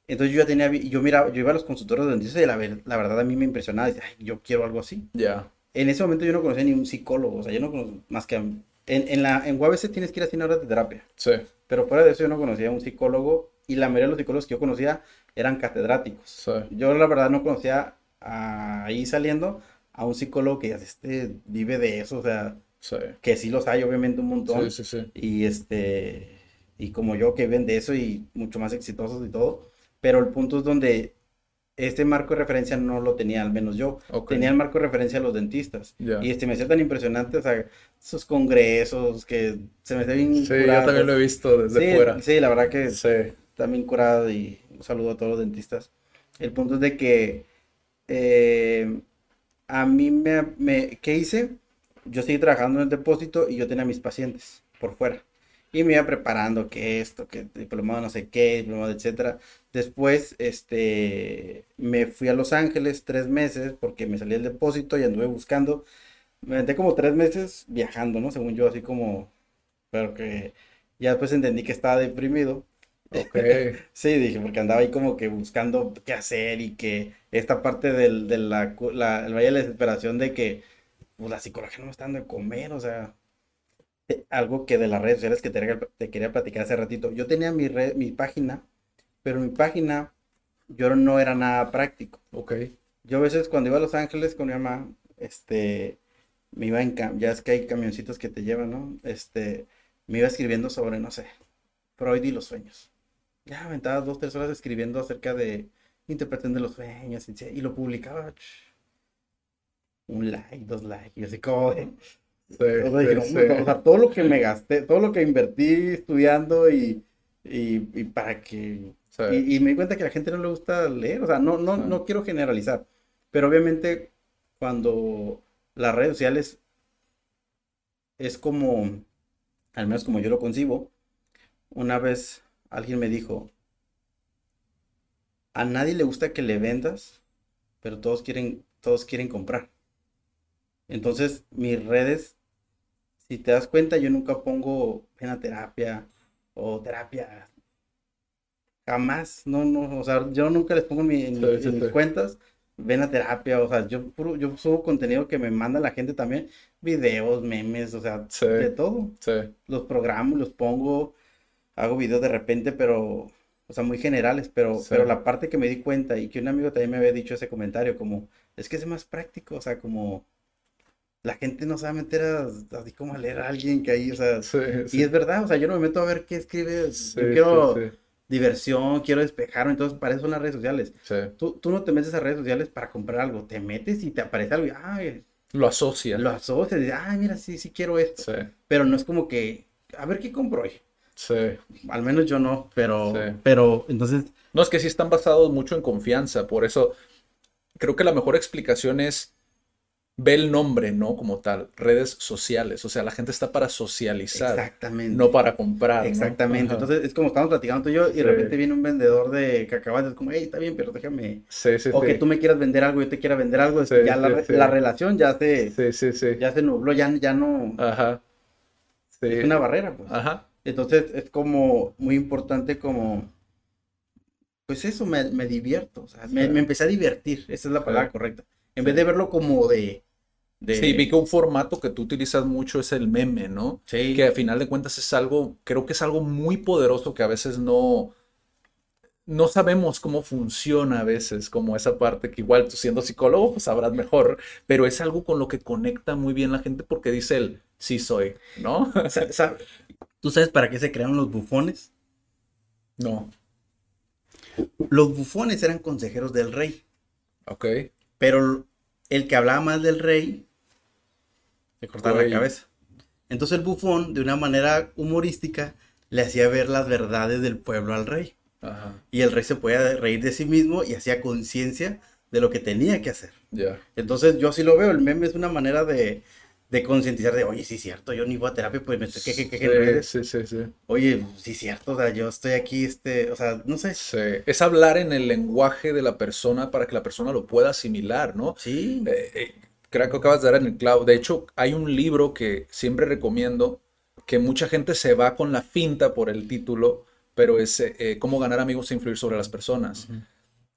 Entonces yo ya tenía, yo mira, yo iba a los consultorios de dentistas y la, la verdad a mí me impresionaba, decía, "Ay, yo quiero algo así. Ya. En ese momento yo no conocía ni un psicólogo, o sea, yo no conocía más que a- en, en la en UABC tienes que ir a 100 horas de terapia, Sí. pero fuera de eso yo no conocía a un psicólogo y la mayoría de los psicólogos que yo conocía eran catedráticos. Sí. Yo la verdad no conocía a- ahí saliendo a un psicólogo que este vive de eso, o sea, Sí. que sí los hay obviamente un montón. Sí, sí, sí. Y este y como yo que viven de eso y mucho más exitosos y todo, pero el punto es donde este marco de referencia no lo tenía, al menos yo. Tenía el marco de referencia a los dentistas. Y este me hacía tan impresionante, o sea, sus congresos que se me hacía bien Sí, yo curado. también lo he visto desde Sí, fuera. sí, la verdad que Sí. también curado y un saludo a todos los dentistas. El punto es de que eh, a mí me, me- ¿qué hice? Yo seguí trabajando en el depósito y yo tenía mis pacientes por fuera. Y me iba preparando que esto, que diplomado no sé qué, diplomado, etcétera. Después, este, me fui a Los Ángeles tres meses porque me salí del depósito y anduve buscando. Me aventé como tres meses viajando, ¿no? Según yo, así como, pero que ya después entendí que estaba deprimido. Ok. Sí, dije, porque andaba ahí como que buscando qué hacer y que esta parte del, de la, la- el valle de la desesperación de que pues, la psicología no me está dando de comer, o sea, algo que de las redes sociales que te, quería- te quería platicar hace ratito. Yo tenía mi, red, mi página, pero mi página yo no era nada práctico. Ok. Yo a veces cuando iba a Los Ángeles con mi mamá, este, me iba en, cam- ya es que hay camioncitos que te llevan, ¿no? Este, me iba escribiendo sobre, no sé, Freud y los sueños. Ya aventaba dos, tres horas escribiendo acerca de interpretación de los sueños y, y lo publicaba. Un like, dos likes, y así como Sí, o sea, dije, sí, "No, sí. o sea, todo lo que me gasté, todo lo que invertí estudiando y, y, y para que y, y me di cuenta que a la gente no le gusta leer, o sea, no, no, no quiero generalizar, pero obviamente cuando las redes sociales es como, al menos como yo lo concibo, una vez alguien me dijo, a nadie le gusta que le vendas, pero todos quieren, todos quieren comprar. Entonces, mis redes, si te das cuenta, yo nunca pongo ven a terapia o terapia Jamás, no, no, o sea, yo nunca les pongo en, mi- en Sí, mis- sí, en mis sí. cuentas, ven a terapia, o sea, yo, puro- yo subo contenido que me manda la gente también, videos, memes, o sea, de todo. Los programo, los pongo, hago videos de repente, pero, o sea, muy generales, pero, pero la parte que me di cuenta y que un amigo también me había dicho ese comentario, como, es que es más práctico, o sea, como, la gente no sabe meter a- así como a leer a alguien que ahí, o sea, Sí, y es verdad, o sea, yo no me meto a ver qué escribe, Sí, yo quiero diversión, quiero despejarme, entonces para eso son las redes sociales. Sí. Tú, tú no te metes a redes sociales para comprar algo, te metes y te aparece algo y ay, Lo asocia. lo asocias y ay, mira, sí, sí quiero esto. Sí. Pero no es como que, a ver qué compro hoy. Sí. Al menos yo no, pero, Sí. pero entonces, No, es que sí están basados mucho en confianza, por eso creo que la mejor explicación es ve el nombre, ¿no? Como tal, redes sociales, o sea, la gente está para socializar, exactamente. no para comprar. Exactamente. Entonces es como estamos platicando tú y yo y de repente viene un vendedor de cacahuates como, hey, está bien, pero déjame. Sí, sí, O que tú me quieras vender algo, yo te quiera vender algo, es Sí, que ya la, relación ya se, Sí, sí, sí. ya se nubló, ya, ya no, Ajá. Sí. es una barrera, pues. Ajá. Entonces es como muy importante como, pues eso, me, me divierto, o sea, me, me empecé a divertir, esa es la palabra correcta. En vez de verlo como de, de... Sí, vi que un formato que tú utilizas mucho es el meme, ¿no? Sí, Que a final de cuentas es algo, creo que es algo muy poderoso que a veces no, no sabemos cómo funciona a veces, como esa parte que igual tú siendo psicólogo pues sabrás mejor, pero es algo con lo que conecta muy bien la gente porque dice él, sí soy, ¿no? ¿Tú sabes para qué se crearon los bufones? No. Los bufones eran consejeros del rey. Ok. Pero el que hablaba más del rey le cortaba la cabeza. Entonces el bufón, de una manera humorística, le hacía ver las verdades del pueblo al rey. Y el rey se podía reír de sí mismo y hacía conciencia de lo que tenía que hacer. Ya. Entonces yo sí lo veo, el meme es una manera de, de concientizar de, oye, sí es cierto, yo ni voy a terapia, pues me estoy que, que, que, sí, sí, sí, Oye, sí es cierto, o sea, yo estoy aquí, este, o sea, no sé. Sí, es hablar en el lenguaje de la persona para que la persona lo pueda asimilar, ¿no? Sí. Eh, eh, creo que acabas de dar en el clavo. De hecho, hay un libro que siempre recomiendo, que mucha gente se va con la finta por el título, pero es eh, Cómo ganar amigos e influir sobre las personas.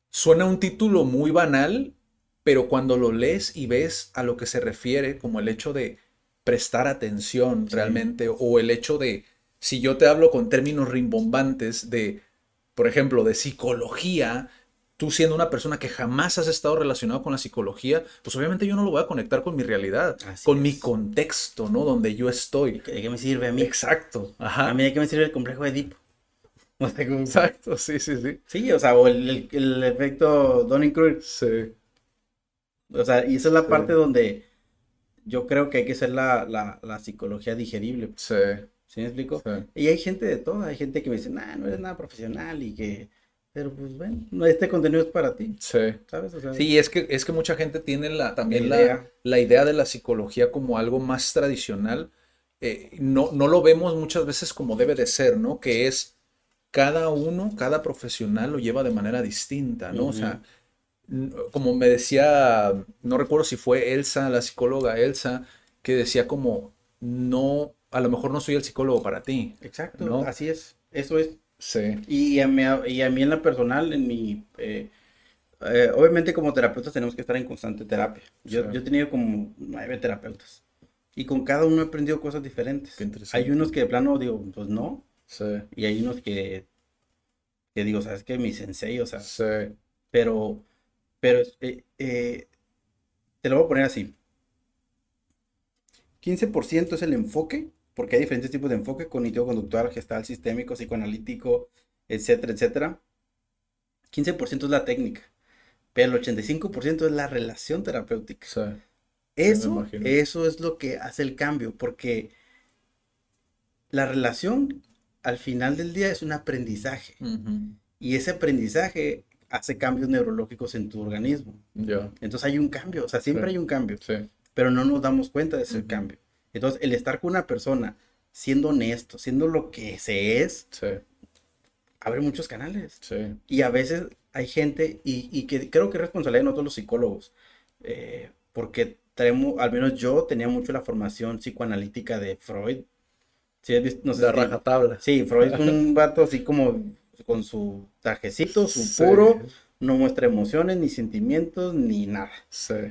Suena un título muy banal, pero cuando lo lees y ves a lo que se refiere, como el hecho de prestar atención realmente, o el hecho de, si yo te hablo con términos rimbombantes de, por ejemplo, de psicología, tú siendo una persona que jamás has estado relacionado con la psicología, pues obviamente yo no lo voy a conectar con mi realidad, con mi contexto, ¿no? Donde yo estoy. ¿De qué me sirve a mí? Exacto. Ajá. A mí de qué me sirve el complejo de Edipo. Exacto, sí, sí, sí. Sí, o sea, o el, el, efecto Donning-Kruger. Sí. O sea, y esa es la parte donde yo creo que hay que ser la, la, la psicología digerible. Sí. ¿Sí me explico? Sí. Y hay gente de todo, hay gente que me dice, nah, no eres nada profesional y que... Pero pues bueno, este contenido es para ti. Sí. ¿Sabes? O sí, es que, es que mucha gente tiene la, también la idea. La, idea de la psicología como algo más tradicional. Eh, no, no lo vemos muchas veces como debe de ser, ¿no? Que es cada uno, cada profesional lo lleva de manera distinta, ¿no? Uh -huh. O sea, como me decía, no recuerdo si fue Elsa, la psicóloga Elsa, que decía como, no, a lo mejor no soy el psicólogo para ti. Exacto, ¿no? así es, eso es. Sí. Y a mí, y a mí en la personal, en mi... Eh, eh, obviamente como terapeutas tenemos que estar en constante terapia. Yo, sí. yo he tenido como nueve terapeutas. Y con cada uno he aprendido cosas diferentes. Hay unos que de plano digo, pues no. Sí. Y hay unos que, que digo, ¿sabes qué? Mi sensei, o sea. Sí. Pero pero eh, eh, te lo voy a poner así. 15% es el enfoque, porque hay diferentes tipos de enfoque, cognitivo-conductual, gestal, sistémico, psicoanalítico, etcétera, etcétera. 15% es la técnica, pero el 85% es la relación terapéutica. Sí, eso, eso es lo que hace el cambio, porque la relación al final del día es un aprendizaje. Uh -huh. Y ese aprendizaje hace cambios neurológicos en tu organismo. Yeah. Entonces hay un cambio, o sea, siempre sí. hay un cambio, sí. pero no nos damos cuenta de ese uh -huh. cambio. Entonces, el estar con una persona siendo honesto, siendo lo que se es, sí. abre muchos canales. Sí. Y a veces hay gente, y, y, que creo que es responsabilidad de nosotros los psicólogos, eh, porque traemos, al menos yo tenía mucho la formación psicoanalítica de Freud. ¿Sí? No sé, de rajatabla. Sí, Freud es un vato así como con su trajecito, su sí. puro, no muestra emociones, ni sentimientos, ni nada.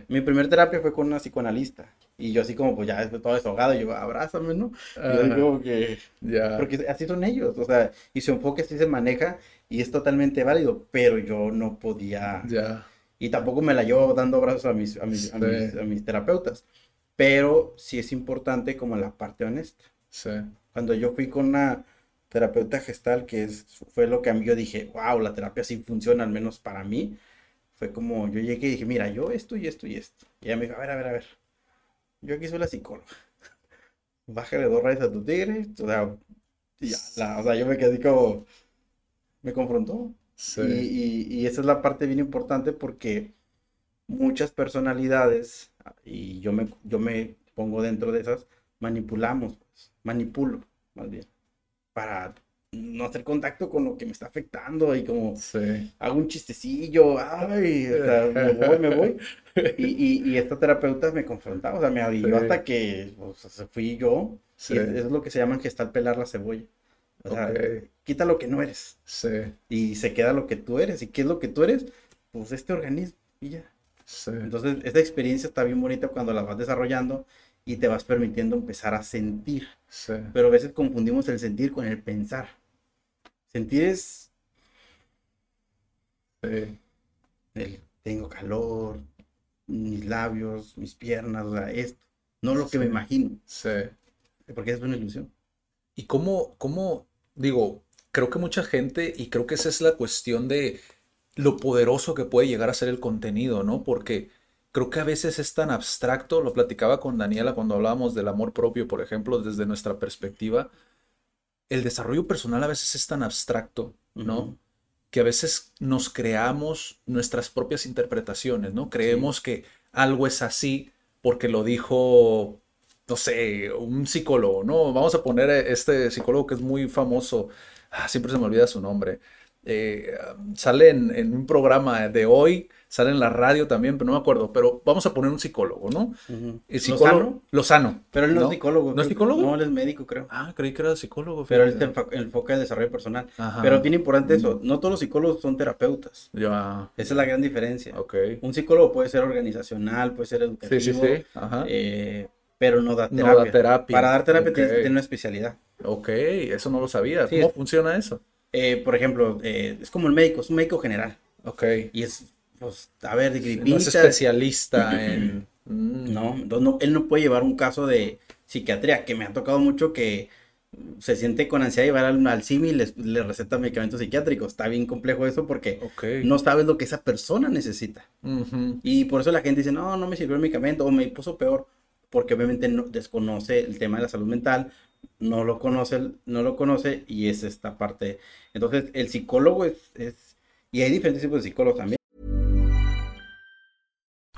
Mi primer terapia fue con una psicoanalista. Y yo así como, pues ya después todo desahogado, yo, abrázame, ¿no? Y yo digo que... Yeah. Porque así son ellos, o sea, y su enfoque así se maneja y es totalmente válido, pero yo no podía... Yeah. Y tampoco me la llevo dando abrazos a mis, a mis, sí. a mis, a mis terapeutas. Pero sí es importante como la parte honesta. Sí. Cuando yo fui con una terapeuta gestal, que es, fue lo que a mí yo dije, wow, la terapia sí funciona, al menos para mí. Fue como, yo llegué y dije, mira, yo esto y esto y esto. Y ella me dijo, a ver, a ver, a ver. Yo aquí soy la psicóloga. Bájale dos rayas a tu tigre. O sea, ya, la, o sea, yo me quedé como, me confrontó. Sí. Y, y, y esa es la parte bien importante porque muchas personalidades, y yo me, yo me pongo dentro de esas, manipulamos, pues, manipulo, más bien para no hacer contacto con lo que me está afectando y como sí. hago un chistecillo, ay, o sea, me voy, me voy. Y, y, y, esta terapeuta me confrontaba, o sea, me sí. hasta que o sea, fui yo. Sí. Y es, es, lo que se llama gestal pelar la cebolla. O sea, okay. quita lo que no eres. Y se queda lo que tú eres. ¿Y qué es lo que tú eres? Pues este organismo y ya. Sí. Entonces, esta experiencia está bien bonita cuando la vas desarrollando y te vas permitiendo empezar a sentir. Pero a veces confundimos el sentir con el pensar. Sentir es Sí. El, tengo calor, mis labios, mis piernas, o sea, esto. No lo que me imagino, Sí. porque es una ilusión. Y cómo, cómo, digo, creo que mucha gente, y creo que esa es la cuestión de lo poderoso que puede llegar a ser el contenido, ¿no? Porque creo que a veces es tan abstracto, lo platicaba con Daniela cuando hablábamos del amor propio, por ejemplo, desde nuestra perspectiva, el desarrollo personal a veces es tan abstracto, ¿no? Que a veces nos creamos nuestras propias interpretaciones, ¿no? Creemos que algo es así porque lo dijo, no sé, un psicólogo, ¿no? Vamos a poner este psicólogo que es muy famoso, ah, siempre se me olvida su nombre. Eh, sale en, en un programa de hoy, sale en la radio también, pero no me acuerdo. Pero vamos a poner un psicólogo, ¿no? Ujú. El psicólogo ¿Lozano? Lozano. Pero él no, es psicólogo. ¿No es psicólogo? No, él es médico, creo. Ah, creí que era psicólogo. Pero él se fíjate. enfoca, enfoca en el desarrollo personal. Ajá. Pero bien importante eso, no todos los psicólogos son terapeutas. Ya, Esa es la gran diferencia. ok. Un psicólogo puede ser organizacional, puede ser Sí, educativo, sí, sí. Ajá. eh, pero no da No terapia. da terapia. Para dar terapia Ok. tienes que tener una especialidad. Ok, eso no lo sabía. Sí, ¿Cómo es- funciona eso? Eh, por ejemplo, eh, es como el médico, es un médico general. Ok. Y es, pues, a ver, de No gripita. es especialista en... Mm, No, entonces no- él no puede llevar un caso de psiquiatría, que me ha tocado mucho que se siente con ansiedad de llevar al, al CIMI y les- le receta medicamentos psiquiátricos. Está bien complejo eso porque no sabes lo que esa persona necesita. Y por eso la gente dice, no, no me sirvió el medicamento o me puso peor, porque obviamente no, desconoce el tema de la salud mental, no lo conoce, no lo conoce y es esta parte. Entonces, el psicólogo es, es y hay diferentes tipos de psicólogos también.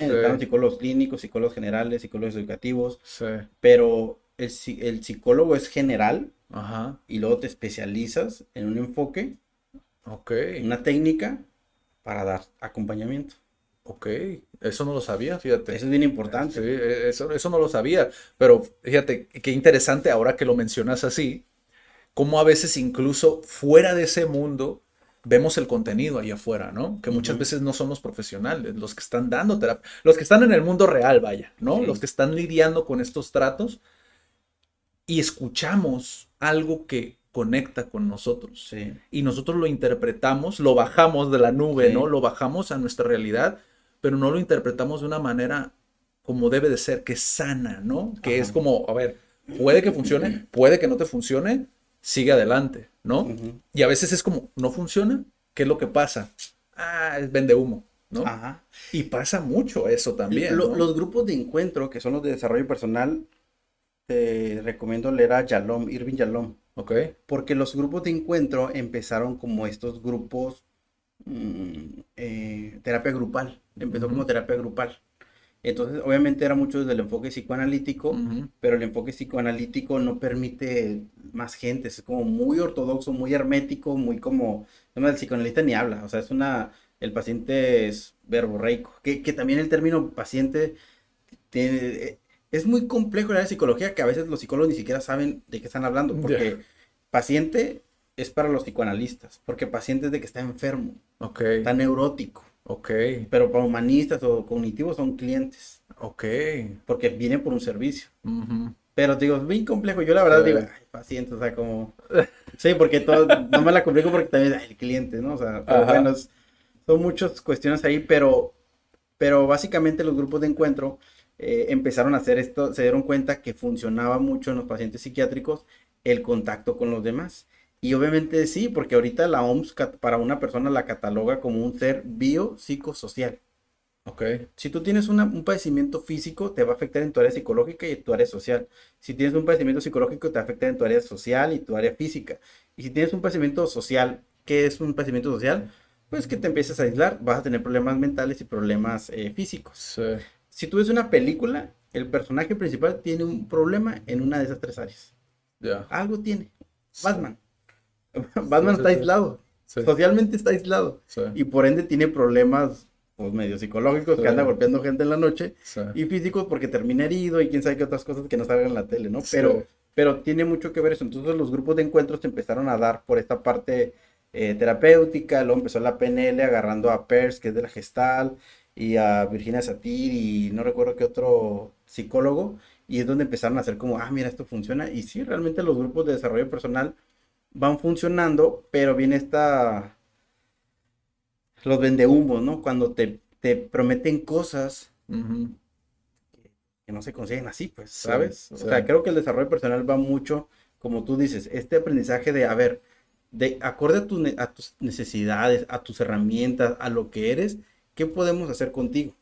Están psicólogos clínicos, psicólogos generales, psicólogos educativos, Sí. pero el, el psicólogo es general Ajá. y luego te especializas en un enfoque, una técnica para dar acompañamiento. Ok. Eso no lo sabía, fíjate. Eso es bien importante. Sí, e- eso, eso no lo sabía. Pero fíjate, qué interesante ahora que lo mencionas así, cómo a veces incluso fuera de ese mundo vemos el contenido allá afuera, ¿no? Que muchas veces no son los profesionales, los que están dando terapia, los que están en el mundo real, vaya, ¿no? Sí. Los que están lidiando con estos tratos y escuchamos algo que conecta con nosotros Sí. y nosotros lo interpretamos, lo bajamos de la nube, Sí. ¿no? Lo bajamos a nuestra realidad, pero no lo interpretamos de una manera como debe de ser, que es sana, ¿no? Que es como, a ver, puede que funcione, puede que no te funcione, sigue adelante, ¿no? Y a veces es como, ¿no funciona? ¿Qué es lo que pasa? Ah, es vende humo, ¿no? Ajá. Y pasa mucho eso también. Los grupos de encuentro, que son los de desarrollo personal, te recomiendo leer a Yalom, Irving Yalom, Ok, porque los grupos de encuentro empezaron como estos grupos, mm, eh, terapia grupal, empezó como terapia grupal. Entonces, obviamente era mucho desde el enfoque psicoanalítico, pero el enfoque psicoanalítico no permite más gente, es como muy ortodoxo, muy hermético, muy como, además el psicoanalista ni habla, o sea, es una, el paciente es verborreico, que, que también el término paciente tiene, eh, es muy complejo en la psicología que a veces los psicólogos ni siquiera saben de qué están hablando, porque paciente es para los psicoanalistas, porque paciente es de que está enfermo, está neurótico, ok, pero para humanistas o cognitivos son clientes, ok. porque vienen por un servicio. Pero digo, es bien complejo. Yo la verdad Sí. digo, ay, paciente, o sea, como... Sí, porque todo, no me la complico porque también ay, el cliente, ¿no? O sea, pero bueno, es- son muchas cuestiones ahí, pero, pero básicamente los grupos de encuentro eh, empezaron a hacer esto, se dieron cuenta que funcionaba mucho en los pacientes psiquiátricos el contacto con los demás. Y obviamente sí, porque ahorita la OMS para una persona la cataloga como un ser biopsicosocial. Ok. Si tú tienes una- un padecimiento físico, te va a afectar en tu área psicológica y en tu área social. Si tienes un padecimiento psicológico, te va a afectar en tu área social y tu área física. Y si tienes un padecimiento social, ¿qué es un padecimiento social? Pues que te empieces a aislar, vas a tener problemas mentales y problemas eh, físicos. Sí. Si tú ves una película, el personaje principal tiene un problema en una de esas tres áreas. Ya. Algo tiene. Batman. Batman sí, está aislado. Sí. Socialmente está aislado. Sí. Y por ende tiene problemas pues, medio psicológicos que anda golpeando gente en la noche. Y físicos porque termina herido y quién sabe qué otras cosas que no salgan en la tele, ¿no? Pero, pero tiene mucho que ver eso. Entonces los grupos de encuentros te empezaron a dar por esta parte eh, terapéutica, luego empezó la PNL agarrando a Peirce, que es de la Gestal, y a Virginia Satir y no recuerdo qué otro psicólogo, y es donde empezaron a hacer como, ah, mira, esto funciona. Y sí, realmente los grupos de desarrollo personal van funcionando, pero viene esta... Los vendehumos, ¿no? Cuando te, te prometen cosas que no se consiguen así, pues, Sí, ¿sabes? O sea, creo que el desarrollo personal va mucho, como tú dices, este aprendizaje de, a ver, de acorde a, tu a tus necesidades, a tus herramientas, a lo que eres, ¿qué podemos hacer contigo?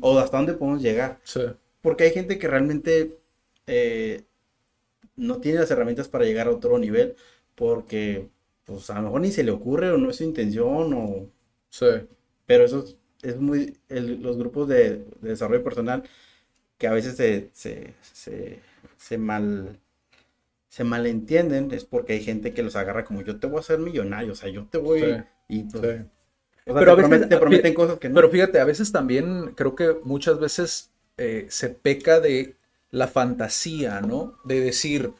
O hasta dónde podemos llegar. Sí. Porque hay gente que realmente eh, no tiene las herramientas para llegar a otro nivel, porque, pues, a lo mejor ni se le ocurre o no es su intención, o Sí. pero eso es, es muy, el- los grupos de, de desarrollo personal que a veces se, se, se, se mal, se malentienden, es porque hay gente que los agarra como yo te voy a hacer millonario, o sea, yo te voy, Sí. y pues, Sí. o sea, Pero te, a veces- prometen, te prometen cosas que no. Pero fíjate, a veces también creo que muchas veces eh, se peca de la fantasía, ¿no? De decir,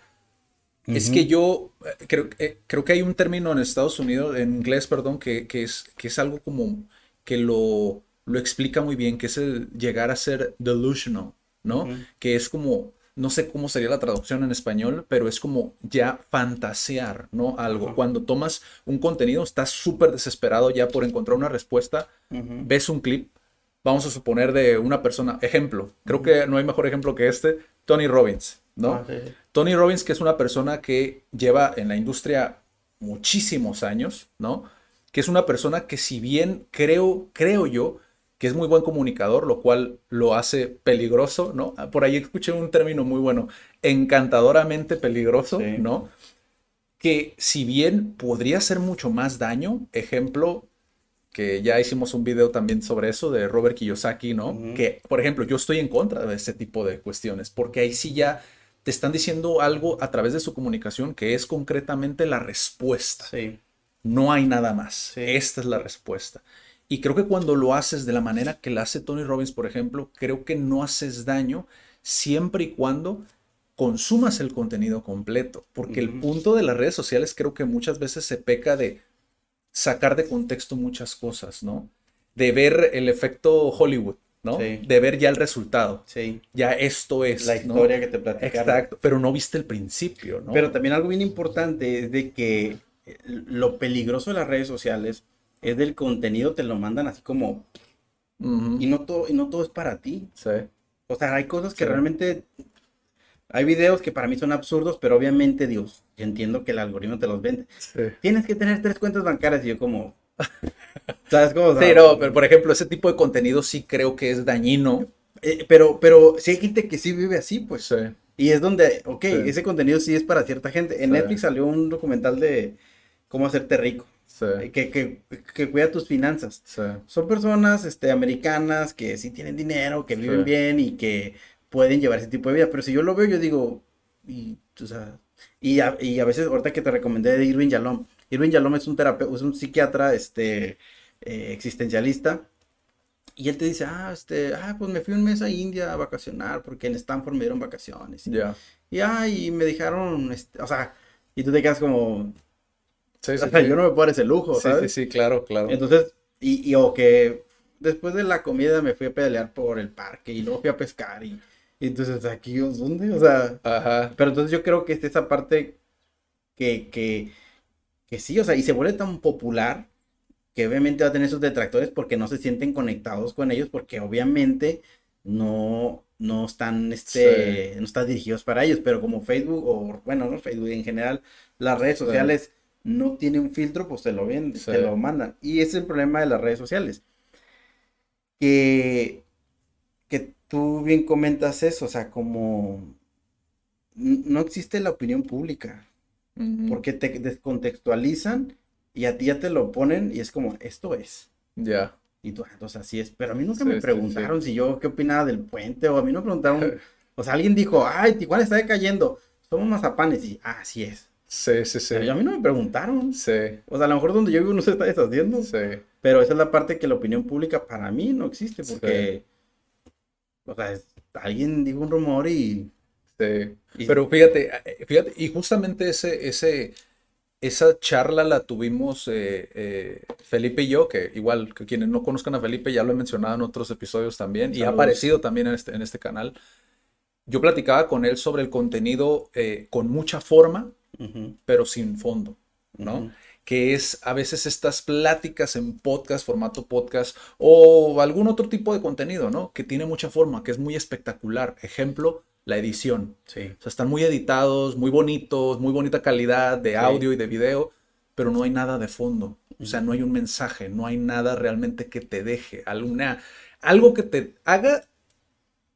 es que yo eh, creo, eh, creo que hay un término en Estados Unidos, en inglés, perdón, que, que es, que es algo como que lo, lo explica muy bien, que es el llegar a ser delusional, ¿no? Que es como, no sé cómo sería la traducción en español, pero es como ya fantasear, ¿no? Algo. Cuando tomas un contenido, estás súper desesperado ya por encontrar una respuesta, ves un clip, vamos a suponer de una persona, ejemplo, creo que no hay mejor ejemplo que este, Tony Robbins, ¿no? Ah, sí. Tony Robbins, que es una persona que lleva en la industria muchísimos años, ¿no? Que es una persona que si bien creo, creo yo, que es muy buen comunicador, lo cual lo hace peligroso, ¿no? Ah, Por ahí escuché un término muy bueno, encantadoramente peligroso, Sí. ¿no? Que si bien podría hacer mucho más daño, ejemplo, que ya hicimos un video también sobre eso de Robert Kiyosaki, ¿no? Que, por ejemplo, yo estoy en contra de ese tipo de cuestiones, porque ahí sí ya te están diciendo algo a través de su comunicación que es concretamente la respuesta. Sí. No hay nada más. Sí. Esta es la respuesta. Y creo que cuando lo haces de la manera que la hace Tony Robbins, por ejemplo, creo que no haces daño siempre y cuando consumas el contenido completo. Porque el punto de las redes sociales creo que muchas veces se peca de sacar de contexto muchas cosas, ¿no? De ver el efecto Hollywood, ¿no? Sí. De ver ya el resultado. Sí. Ya esto es. La ¿no? historia que te platicaron. Exacto, pero no viste el principio, ¿no? Pero también algo bien importante es de que eh, lo peligroso de las redes sociales es del contenido te lo mandan así como y no todo y no todo es para ti. sí, O sea, hay cosas que Sí. realmente hay videos que para mí son absurdos, pero obviamente Dios, yo entiendo que el algoritmo te los vende. sí. Tienes que tener tres cuentas bancarias y yo como ¿Sabes cómo? Sea, Sí, no, pero por ejemplo, ese tipo de contenido sí creo que es dañino. eh, pero pero sí hay gente que sí vive así, pues. Sí, Y es donde, ok, Sí. ese contenido sí es para cierta gente. En Sí. Netflix salió un documental de cómo hacerte rico, sí, eh, que, que, que cuida tus finanzas. sí. Son personas este, americanas que sí tienen dinero, que viven Sí. bien y que pueden llevar ese tipo de vida. Pero si yo lo veo, yo digo, y, o sea, y, a, y a veces, ahorita que te recomendé de Irving Yalom, Irving Yalom es un terapeuta, es un psiquiatra este, eh, existencialista. Y él te dice, ah, este, ah, pues me fui un mes a India a vacacionar porque en Stanford me dieron vacaciones. Y, Ya. y, ah, y me dijeron, este, o sea, y tú te quedas como, Sí, o sí, sea, sí. yo no me puedo dar ese lujo, Sí, ¿sabes? sí, sí, claro, claro. Entonces, y, y o que después de la comida me fui a pedalear por el parque y luego fui a pescar y, y entonces aquí, ¿dónde? O sea, Ajá. pero entonces yo creo que es esa parte que, que, que sí, o sea, y se vuelve tan popular que obviamente va a tener sus detractores porque no se sienten conectados con ellos porque obviamente no, no están, este, no están dirigidos para ellos, pero como Facebook o, bueno, no Facebook en general, las redes Sí. sociales no tiene un filtro, pues te lo Sí. te lo mandan. Y ese es el problema de las redes sociales. Que, que tú bien comentas eso, o sea, como no existe la opinión pública, Ujú. porque te descontextualizan y a ti ya te lo ponen y es como, esto es. Ya. Y tú, "Ah, entonces así es. Pero a mí nunca Sí, me sí, preguntaron si yo qué opinaba del puente o a mí no me preguntaron. O sea, alguien dijo, ay, Tijuana está decayendo. Somos mazapanes. Y, ah, así es. Sí, sí, sí. Pero a mí no me preguntaron. Sí, O sea, a lo mejor donde yo vivo no se está deshaciendo. sí. Pero esa es la parte que la opinión pública para mí no existe. Porque, o sea, es- alguien dijo un rumor y. Sí. Y- Pero fíjate, eh, fíjate, y justamente ese, ese, esa charla la tuvimos eh, eh, Felipe y yo, que igual que quienes no conozcan a Felipe ya lo he mencionado en otros episodios también, y ha Saludos. aparecido también en este, en este canal. Yo platicaba con él sobre el contenido eh, con mucha forma, Ujú, pero sin fondo, ¿no? ujú. que es a veces estas pláticas en podcast, formato podcast o algún otro tipo de contenido, ¿no? Que tiene mucha forma, que es muy espectacular. Ejemplo, la edición. Sí. O sea, están muy editados, muy bonitos, muy bonita calidad de audio y de video, pero no hay nada de fondo. O sea, no hay un mensaje, no hay nada realmente que te deje, alguna, algo que te haga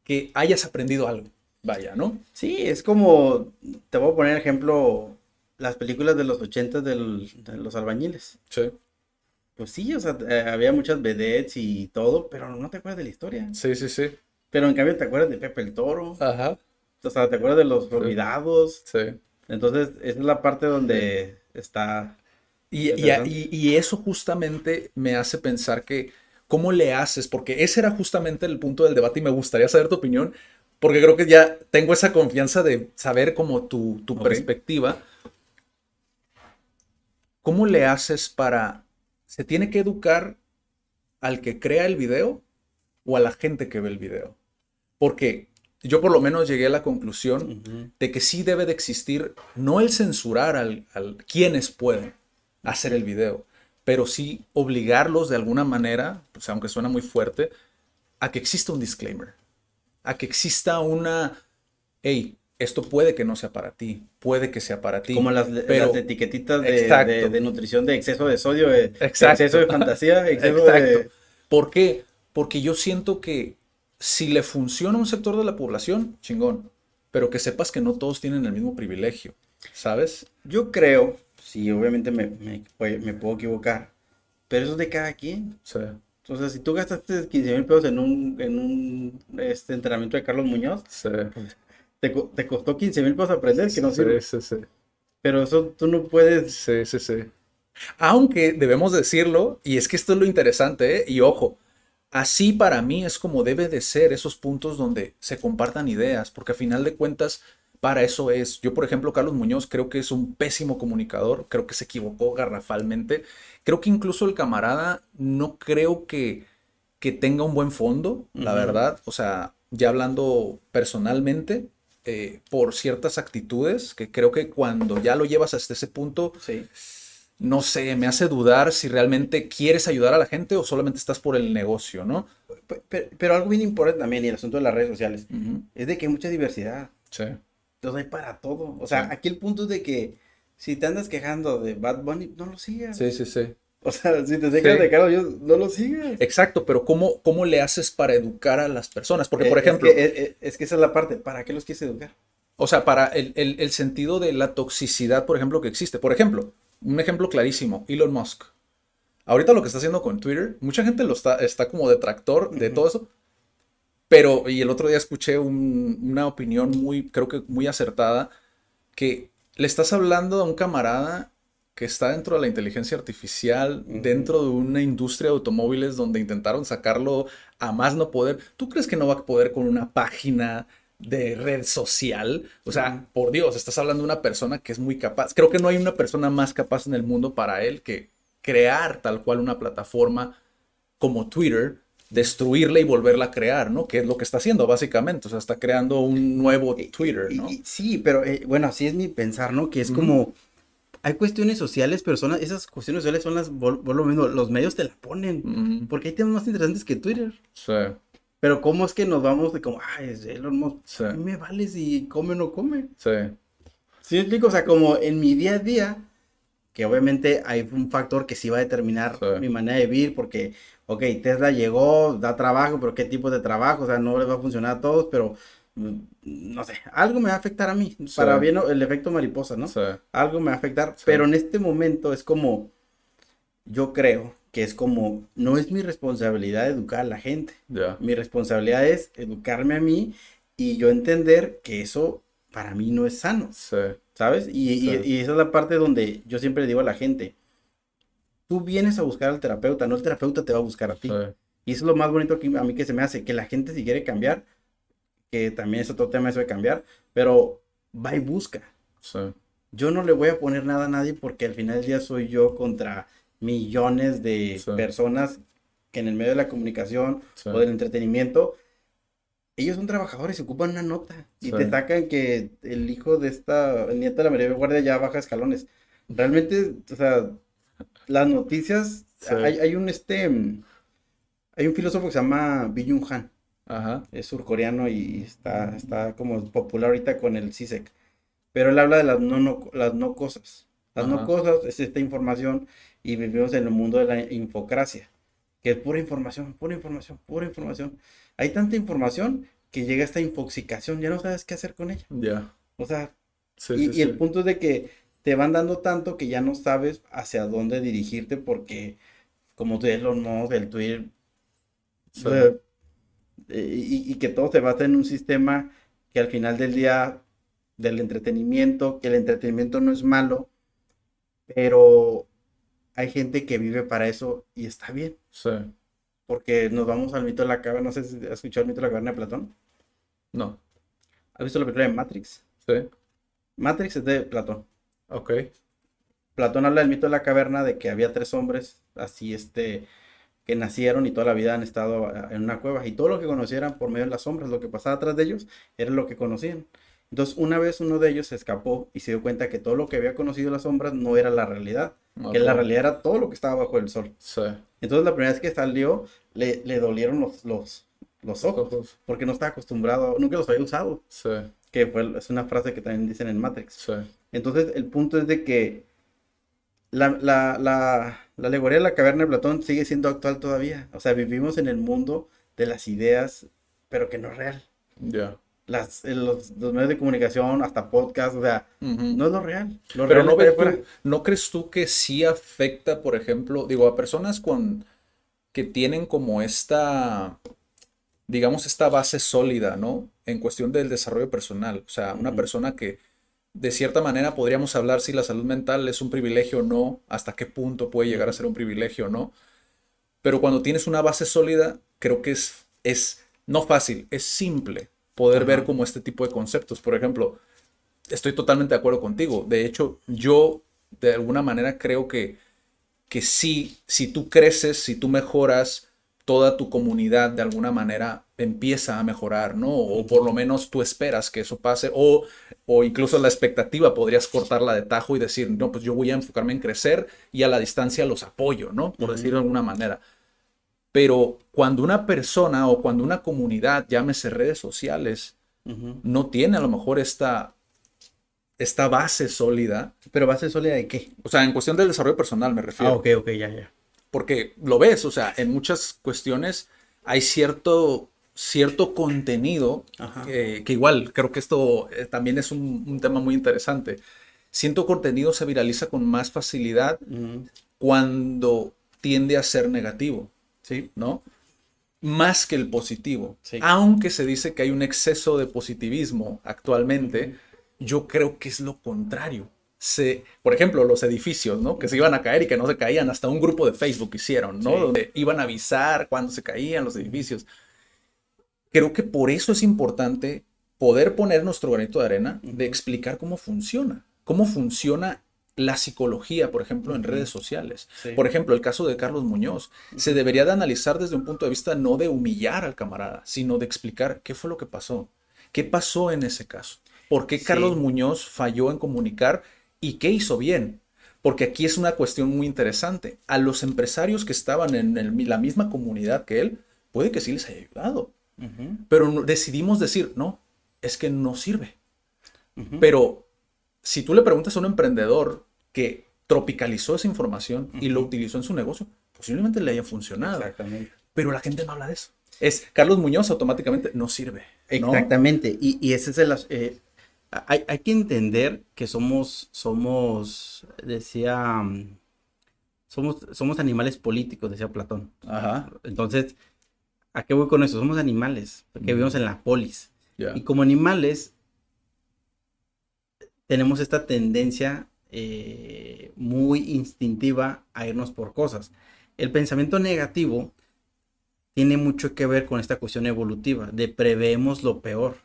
que hayas aprendido algo. Vaya, ¿no? Sí, es como, te voy a poner ejemplo, las películas de los 80 del- de los albañiles. Sí. Pues sí, o sea, eh, había muchas vedettes y todo, pero no te acuerdas de la historia. Sí, sí, sí. Pero en cambio te acuerdas de Pepe el Toro, Ajá. o sea, te acuerdas de los olvidados. Sí. Entonces, esa es la parte donde está... Y, y, Interesante. y- y eso justamente me hace pensar que, ¿cómo le haces? Porque ese era justamente el punto del debate y me gustaría saber tu opinión, porque creo que ya tengo esa confianza de saber como tu, tu perspectiva. ¿Cómo le haces para... ¿Se tiene que educar al que crea el video o a la gente que ve el video? Porque yo por lo menos llegué a la conclusión de que sí debe de existir, no el censurar al, al quienes pueden hacer el video, pero sí obligarlos de alguna manera, pues, aunque suena muy fuerte, a que exista un disclaimer, a que exista una, hey, esto puede que no sea para ti, puede que sea para ti. Como las, pero- las etiquetitas de, de- de nutrición de exceso de sodio, de, exceso de fantasía, exceso Exacto. de... ¿Por qué? Porque yo siento que si le funciona a un sector de la población, chingón, pero que sepas que no todos tienen el mismo privilegio, ¿sabes? Yo creo, sí, obviamente me, me, puede- me puedo equivocar, pero eso es de cada quien. Sí. Entonces, si tú gastaste 15 mil pesos en un, en un este, entrenamiento de Carlos Muñoz, Sí. te, co- te costó 15 mil pesos aprender, que no Sí, sirve. sí, sí. Pero eso tú no puedes... Sí, sí, sí. Aunque debemos decirlo, y es que esto es lo interesante, ¿eh? y ojo, así para mí es como debe de ser esos puntos donde se compartan ideas, porque a final de cuentas, para eso es. Yo, por ejemplo, Carlos Muñoz creo que es un pésimo comunicador, creo que se equivocó garrafalmente, creo que incluso el camarada no creo que, que tenga un buen fondo, la verdad, o sea, ya hablando personalmente. eh, por ciertas actitudes que creo que cuando ya lo llevas hasta ese punto, Sí. No sé, me hace dudar si realmente quieres ayudar a la gente o solamente estás por el negocio, ¿no? Pe- pe- Pero, algo bien importante también, y el asunto de las redes sociales, es de que hay mucha diversidad. Sí. Entonces hay para todo. O sea, Sí. aquí el punto es de que si te andas quejando de Bad Bunny, no lo sigas. Sí, sí, sí. O sea, si te quejas Sí. de Carlos Muñoz, no lo sigas. Exacto, pero ¿cómo, ¿cómo le haces para educar a las personas? Porque, por Eh, ejemplo, Es que, eh, eh, es que esa es la parte. ¿Para qué los quieres educar? o sea, para el, el- el sentido de la toxicidad, por ejemplo, que existe. Por ejemplo, un ejemplo clarísimo, Elon Musk. Ahorita lo que está haciendo con Twitter, mucha gente lo está, está como detractor de todo eso. Pero, y el otro día escuché un- una opinión muy, creo que muy acertada, que le estás hablando a un camarada que está dentro de la inteligencia artificial, dentro de una industria de automóviles donde intentaron sacarlo a más no poder. ¿Tú crees que no va a poder con una página de red social? O sea, por Dios, estás hablando de una persona que es muy capaz. Creo que no hay una persona más capaz en el mundo para él que crear tal cual una plataforma como Twitter, destruirla y volverla a crear, ¿no? Que es lo que está haciendo básicamente. O sea, está creando un nuevo Twitter, Y- ¿no? sí, pero eh, bueno, así es mi pensar, ¿no? Que es como. Hay cuestiones sociales, pero son esas cuestiones sociales son las. a lo mismo, los medios te la ponen. Porque hay temas más interesantes que Twitter. Sí, Pero ¿cómo es que nos vamos de como, ay, es Elon Musk? Sí. A mí me vale si come o no come. sí. ¿Sí explico? O sea, como en mi día a día, que obviamente hay un factor que sí va a determinar Sí. mi manera de vivir, porque, ok, Tesla llegó, da trabajo, pero ¿qué tipo de trabajo? O sea, no les va a funcionar a todos, pero, mm, no sé, algo me va a afectar a mí, para bien el efecto mariposa, ¿no? Sí. Algo me va a afectar, Sí. pero en este momento es como, yo creo que es como, no es mi responsabilidad educar a la gente. Mi responsabilidad es educarme a mí y yo entender que eso para mí no es sano, Sí. ¿sabes? Y, y- Sí. y esa es la parte donde yo siempre le digo a la gente, tú vienes a buscar al terapeuta, no el terapeuta te va a buscar a ti. Sí. Y eso es lo más bonito que a mí que se me hace, que la gente si quiere cambiar, que también es otro tema eso de cambiar, pero va y busca. Yo no le voy a poner nada a nadie porque al final del día soy yo contra millones de Sí. personas que en el medio de la comunicación Sí. o del entretenimiento, ellos son trabajadores y ocupan una nota y Sí. te sacan que el hijo de esta el nieto de la María Guardia ya baja escalones. Realmente, o sea, las noticias, hay, hay un este, hay un filósofo que se llama Byung Han, Ajá. es surcoreano y está, está como popular ahorita con el CISEC. Pero él habla de las no, no- las no cosas. Las no Ajá. cosas es esta información y vivimos en el mundo de la infocracia, que es pura información, pura información, pura información. Hay tanta información que llega esta infoxicación, ya no sabes qué hacer con ella. Ya. O sea, Sí, y, sí, y el sí. punto es de que te van dando tanto que ya no sabes hacia dónde dirigirte porque, como tú Elon Musk, el Twitter, Sí. o sea, eh, y, y que todo se basa en un sistema que al final del día del entretenimiento, que el entretenimiento no es malo, pero hay gente que vive para eso y está bien, Sí. porque nos vamos al mito de la caverna, no sé si has escuchado el mito de la caverna de Platón. No. ¿Has visto la película de Matrix? Sí. Matrix es de Platón. Ok. Platón habla del mito de la caverna de que había tres hombres así este que nacieron y toda la vida han estado ah, en una cueva y todo lo que conocieran por medio de las sombras, lo que pasaba atrás de ellos era lo que conocían. Entonces, una vez uno de ellos se escapó y se dio cuenta que todo lo que había conocido las sombras no era la realidad, que la realidad era todo lo que estaba bajo el sol. Sí. Entonces, la primera vez que salió, le, le dolieron los, los, los ojos, Ojos. porque no estaba acostumbrado, nunca los había usado, Sí. que fue, es una frase que también dicen en Matrix. Sí. Entonces, el punto es de que la, la, la, la alegoría de la caverna de Platón sigue siendo actual todavía. O sea, vivimos en el mundo de las ideas, pero que no es real. Ya. Las, eh, los, los medios de comunicación, hasta podcast, o sea, no es lo real. Lo Pero real no ves tú-. ¿no crees tú que sí afecta, por ejemplo, digo, a personas con que tienen como esta, digamos, esta base sólida, ¿no? En cuestión del desarrollo personal. O sea, una persona que de cierta manera podríamos hablar si la salud mental es un privilegio o no, hasta qué punto puede llegar a ser un privilegio o no. Pero cuando tienes una base sólida, creo que es, es no fácil, es simple poder ver como este tipo de conceptos. Por ejemplo, estoy totalmente de acuerdo contigo. De hecho, yo de alguna manera creo que, que sí, si tú creces, si tú mejoras, toda tu comunidad de alguna manera empieza a mejorar, ¿no? O por lo menos tú esperas que eso pase, o, o incluso la expectativa podrías cortarla de tajo y decir, no, pues yo voy a enfocarme en crecer y a la distancia los apoyo, ¿no? Por decirlo de alguna manera. Pero cuando una persona o cuando una comunidad, llámese redes sociales, no tiene a lo mejor esta, esta base sólida, Pero base sólida de qué? o sea, en cuestión del desarrollo personal me refiero, Ah, ok, ok, ya, ya. porque lo ves, o sea, en muchas cuestiones hay cierto, cierto contenido que, que igual, creo que esto eh, también es un, un tema muy interesante. Cierto contenido se viraliza con más facilidad cuando tiende a ser negativo. Sí. ¿no? Más que el positivo. Sí. Aunque se dice que hay un exceso de positivismo actualmente, yo creo que es lo contrario. Se, por ejemplo, los edificios, ¿no? Que se iban a caer y que no se caían, hasta un grupo de Facebook hicieron, ¿no? Sí. Donde iban a avisar cuando se caían los edificios. Creo que por eso es importante poder poner nuestro granito de arena de explicar cómo funciona, cómo funciona la psicología, por ejemplo, en redes sociales. Sí. Por ejemplo, el caso de Carlos Muñoz. Se debería de analizar desde un punto de vista no de humillar al camarada, sino de explicar qué fue lo que pasó. ¿Qué pasó en ese caso? ¿Por qué Sí. Carlos Muñoz falló en comunicar y qué hizo bien? Porque aquí es una cuestión muy interesante. A los empresarios que estaban en el- la misma comunidad que él, puede que sí les haya ayudado. Pero decidimos decir, no, es que no sirve. Pero si tú le preguntas a un emprendedor que tropicalizó esa información y lo utilizó en su negocio, posiblemente le haya funcionado. Exactamente. Pero la gente no habla de eso. Es Carlos Muñoz automáticamente no sirve. ¿no? Exactamente. Y, y ese es el... eh, hay, hay que entender que somos, somos, decía, mm, somos, somos animales políticos, decía Platón. Ajá. Entonces, ¿a qué voy con eso? Somos animales, porque vivimos en la polis. Y como animales, tenemos esta tendencia eh, muy instintiva a irnos por cosas. El pensamiento negativo tiene mucho que ver con esta cuestión evolutiva, de preveemos lo peor.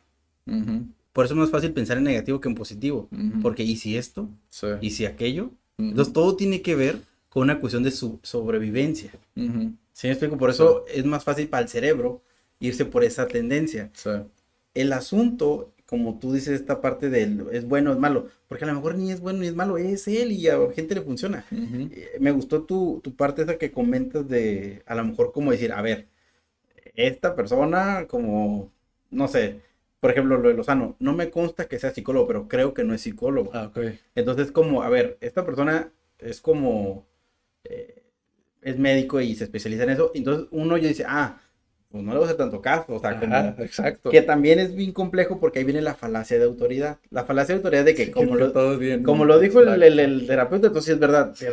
Por eso es más fácil pensar en negativo que en positivo, porque ¿y si esto? Sí. ¿Y si aquello? Ujú, Entonces todo tiene que ver con una cuestión de su sobrevivencia. ¿Sí me explico? Por eso es más fácil para el cerebro irse por esa tendencia. sí. El asunto, como tú dices, esta parte del es bueno, es malo, porque a lo mejor ni es bueno ni es malo, es él y a la gente le funciona. Eh, Me gustó tu, tu parte esa que comentas de, a lo mejor como decir, a ver, esta persona como, no sé, por ejemplo, lo de Lozano, no me consta que sea psicólogo, pero creo que no es psicólogo. Ah. Entonces, como, a ver, esta persona es como, eh, es médico y se especializa en eso. Entonces, uno ya dice, ah, pues no le voy a hacer tanto caso. O sea, como, exacto. que también es bien complejo porque ahí viene la falacia de autoridad. La falacia de autoridad de que, como, lo, todo bien. como lo dijo el, el- el terapeuta, entonces sí es verdad. Sí.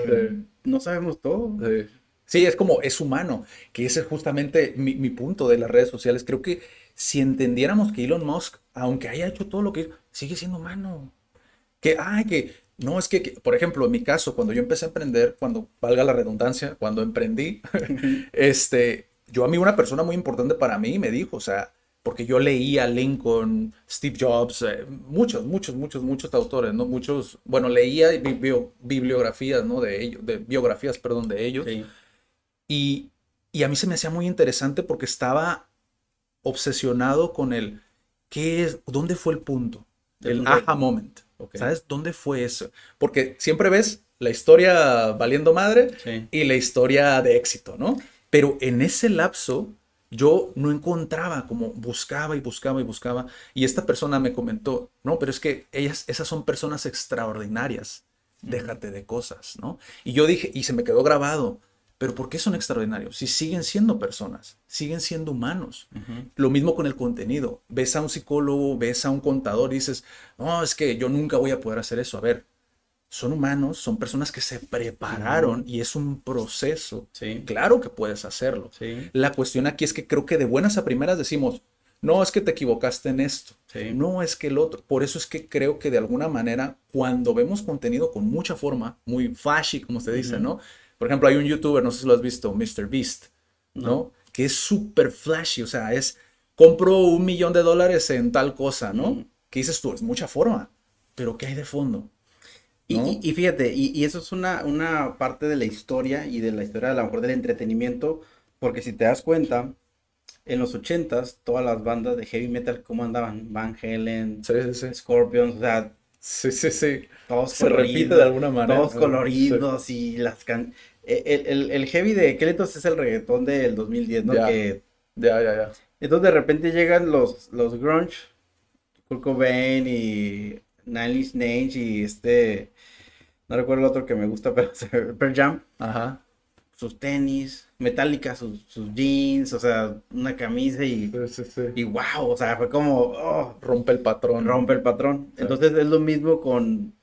No sabemos todo. Sí. Sí, es como, es humano, que ese es justamente mi, mi punto de las redes sociales. Creo que si entendiéramos que Elon Musk, aunque haya hecho todo lo que hizo, sigue siendo humano. Que, ay, que, no, es que, que, por ejemplo, en mi caso, cuando yo empecé a emprender, cuando, valga la redundancia, cuando emprendí, este, yo a mí una persona muy importante para mí me dijo, o sea, porque yo leía Lincoln, Steve Jobs, eh, muchos, muchos, muchos, muchos autores, ¿no? Muchos, bueno, leía bi- bio- bibliografías, ¿no? De ellos, de biografías, perdón, de ellos. Sí. Y, y a mí se me hacía muy interesante porque estaba obsesionado con el, ¿qué es? ¿Dónde fue el punto? El aha moment. Ok. ¿Sabes? ¿Dónde fue eso? Porque siempre ves la historia valiendo madre Sí. y la historia de éxito, ¿no? Pero en ese lapso yo no encontraba, como buscaba y buscaba y buscaba. Y esta persona me comentó, no, pero es que ellas, esas son personas extraordinarias. Déjate de cosas, ¿no? Y yo dije, y se me quedó grabado, pero ¿por qué son extraordinarios? Si siguen siendo personas, siguen siendo humanos. Lo mismo con el contenido. Ves a un psicólogo, ves a un contador y dices, no, es que yo nunca voy a poder hacer eso. A ver, son humanos, son personas que se prepararon y es un proceso. Sí. Claro que puedes hacerlo. Sí. La cuestión aquí es que creo que de buenas a primeras decimos, no es que te equivocaste en esto, Sí. no es que el otro. Por eso es que creo que de alguna manera, cuando vemos contenido con mucha forma, muy flashy, como se dice, ¿no? Por ejemplo, hay un youtuber, no sé si lo has visto, Mr. Beast, ¿no? Que es súper flashy, o sea, es, compro un millón de dólares en tal cosa, ¿no? ¿Qué dices tú? Es mucha forma, pero ¿qué hay de fondo? Y, ¿no? y- y fíjate, y, y eso es una, una parte de la historia y de la historia a lo mejor del entretenimiento, porque si te das cuenta, en los ochentas, todas las bandas de heavy metal, ¿cómo andaban? Van Halen, Sí, sí, sí. Scorpions, o sea, Sí, sí, sí. todos Se repite de alguna manera. todos Sí. coloridos y las can... e, El, el- el heavy de entonces es el reggaetón del 2010, ¿no? Ya. Que Ya, ya, ya. entonces de repente llegan los, los grunge, Kurt Cobain y Nine Inch Nails y este, no recuerdo el otro que me gusta, pero Pearl Jam, Ajá. sus tenis, Metallica, sus, sus jeans, o sea, una camisa y, Sí, sí, sí. y wow, o sea, fue como, oh, Rompe el patrón. rompe el patrón. Entonces es lo mismo con,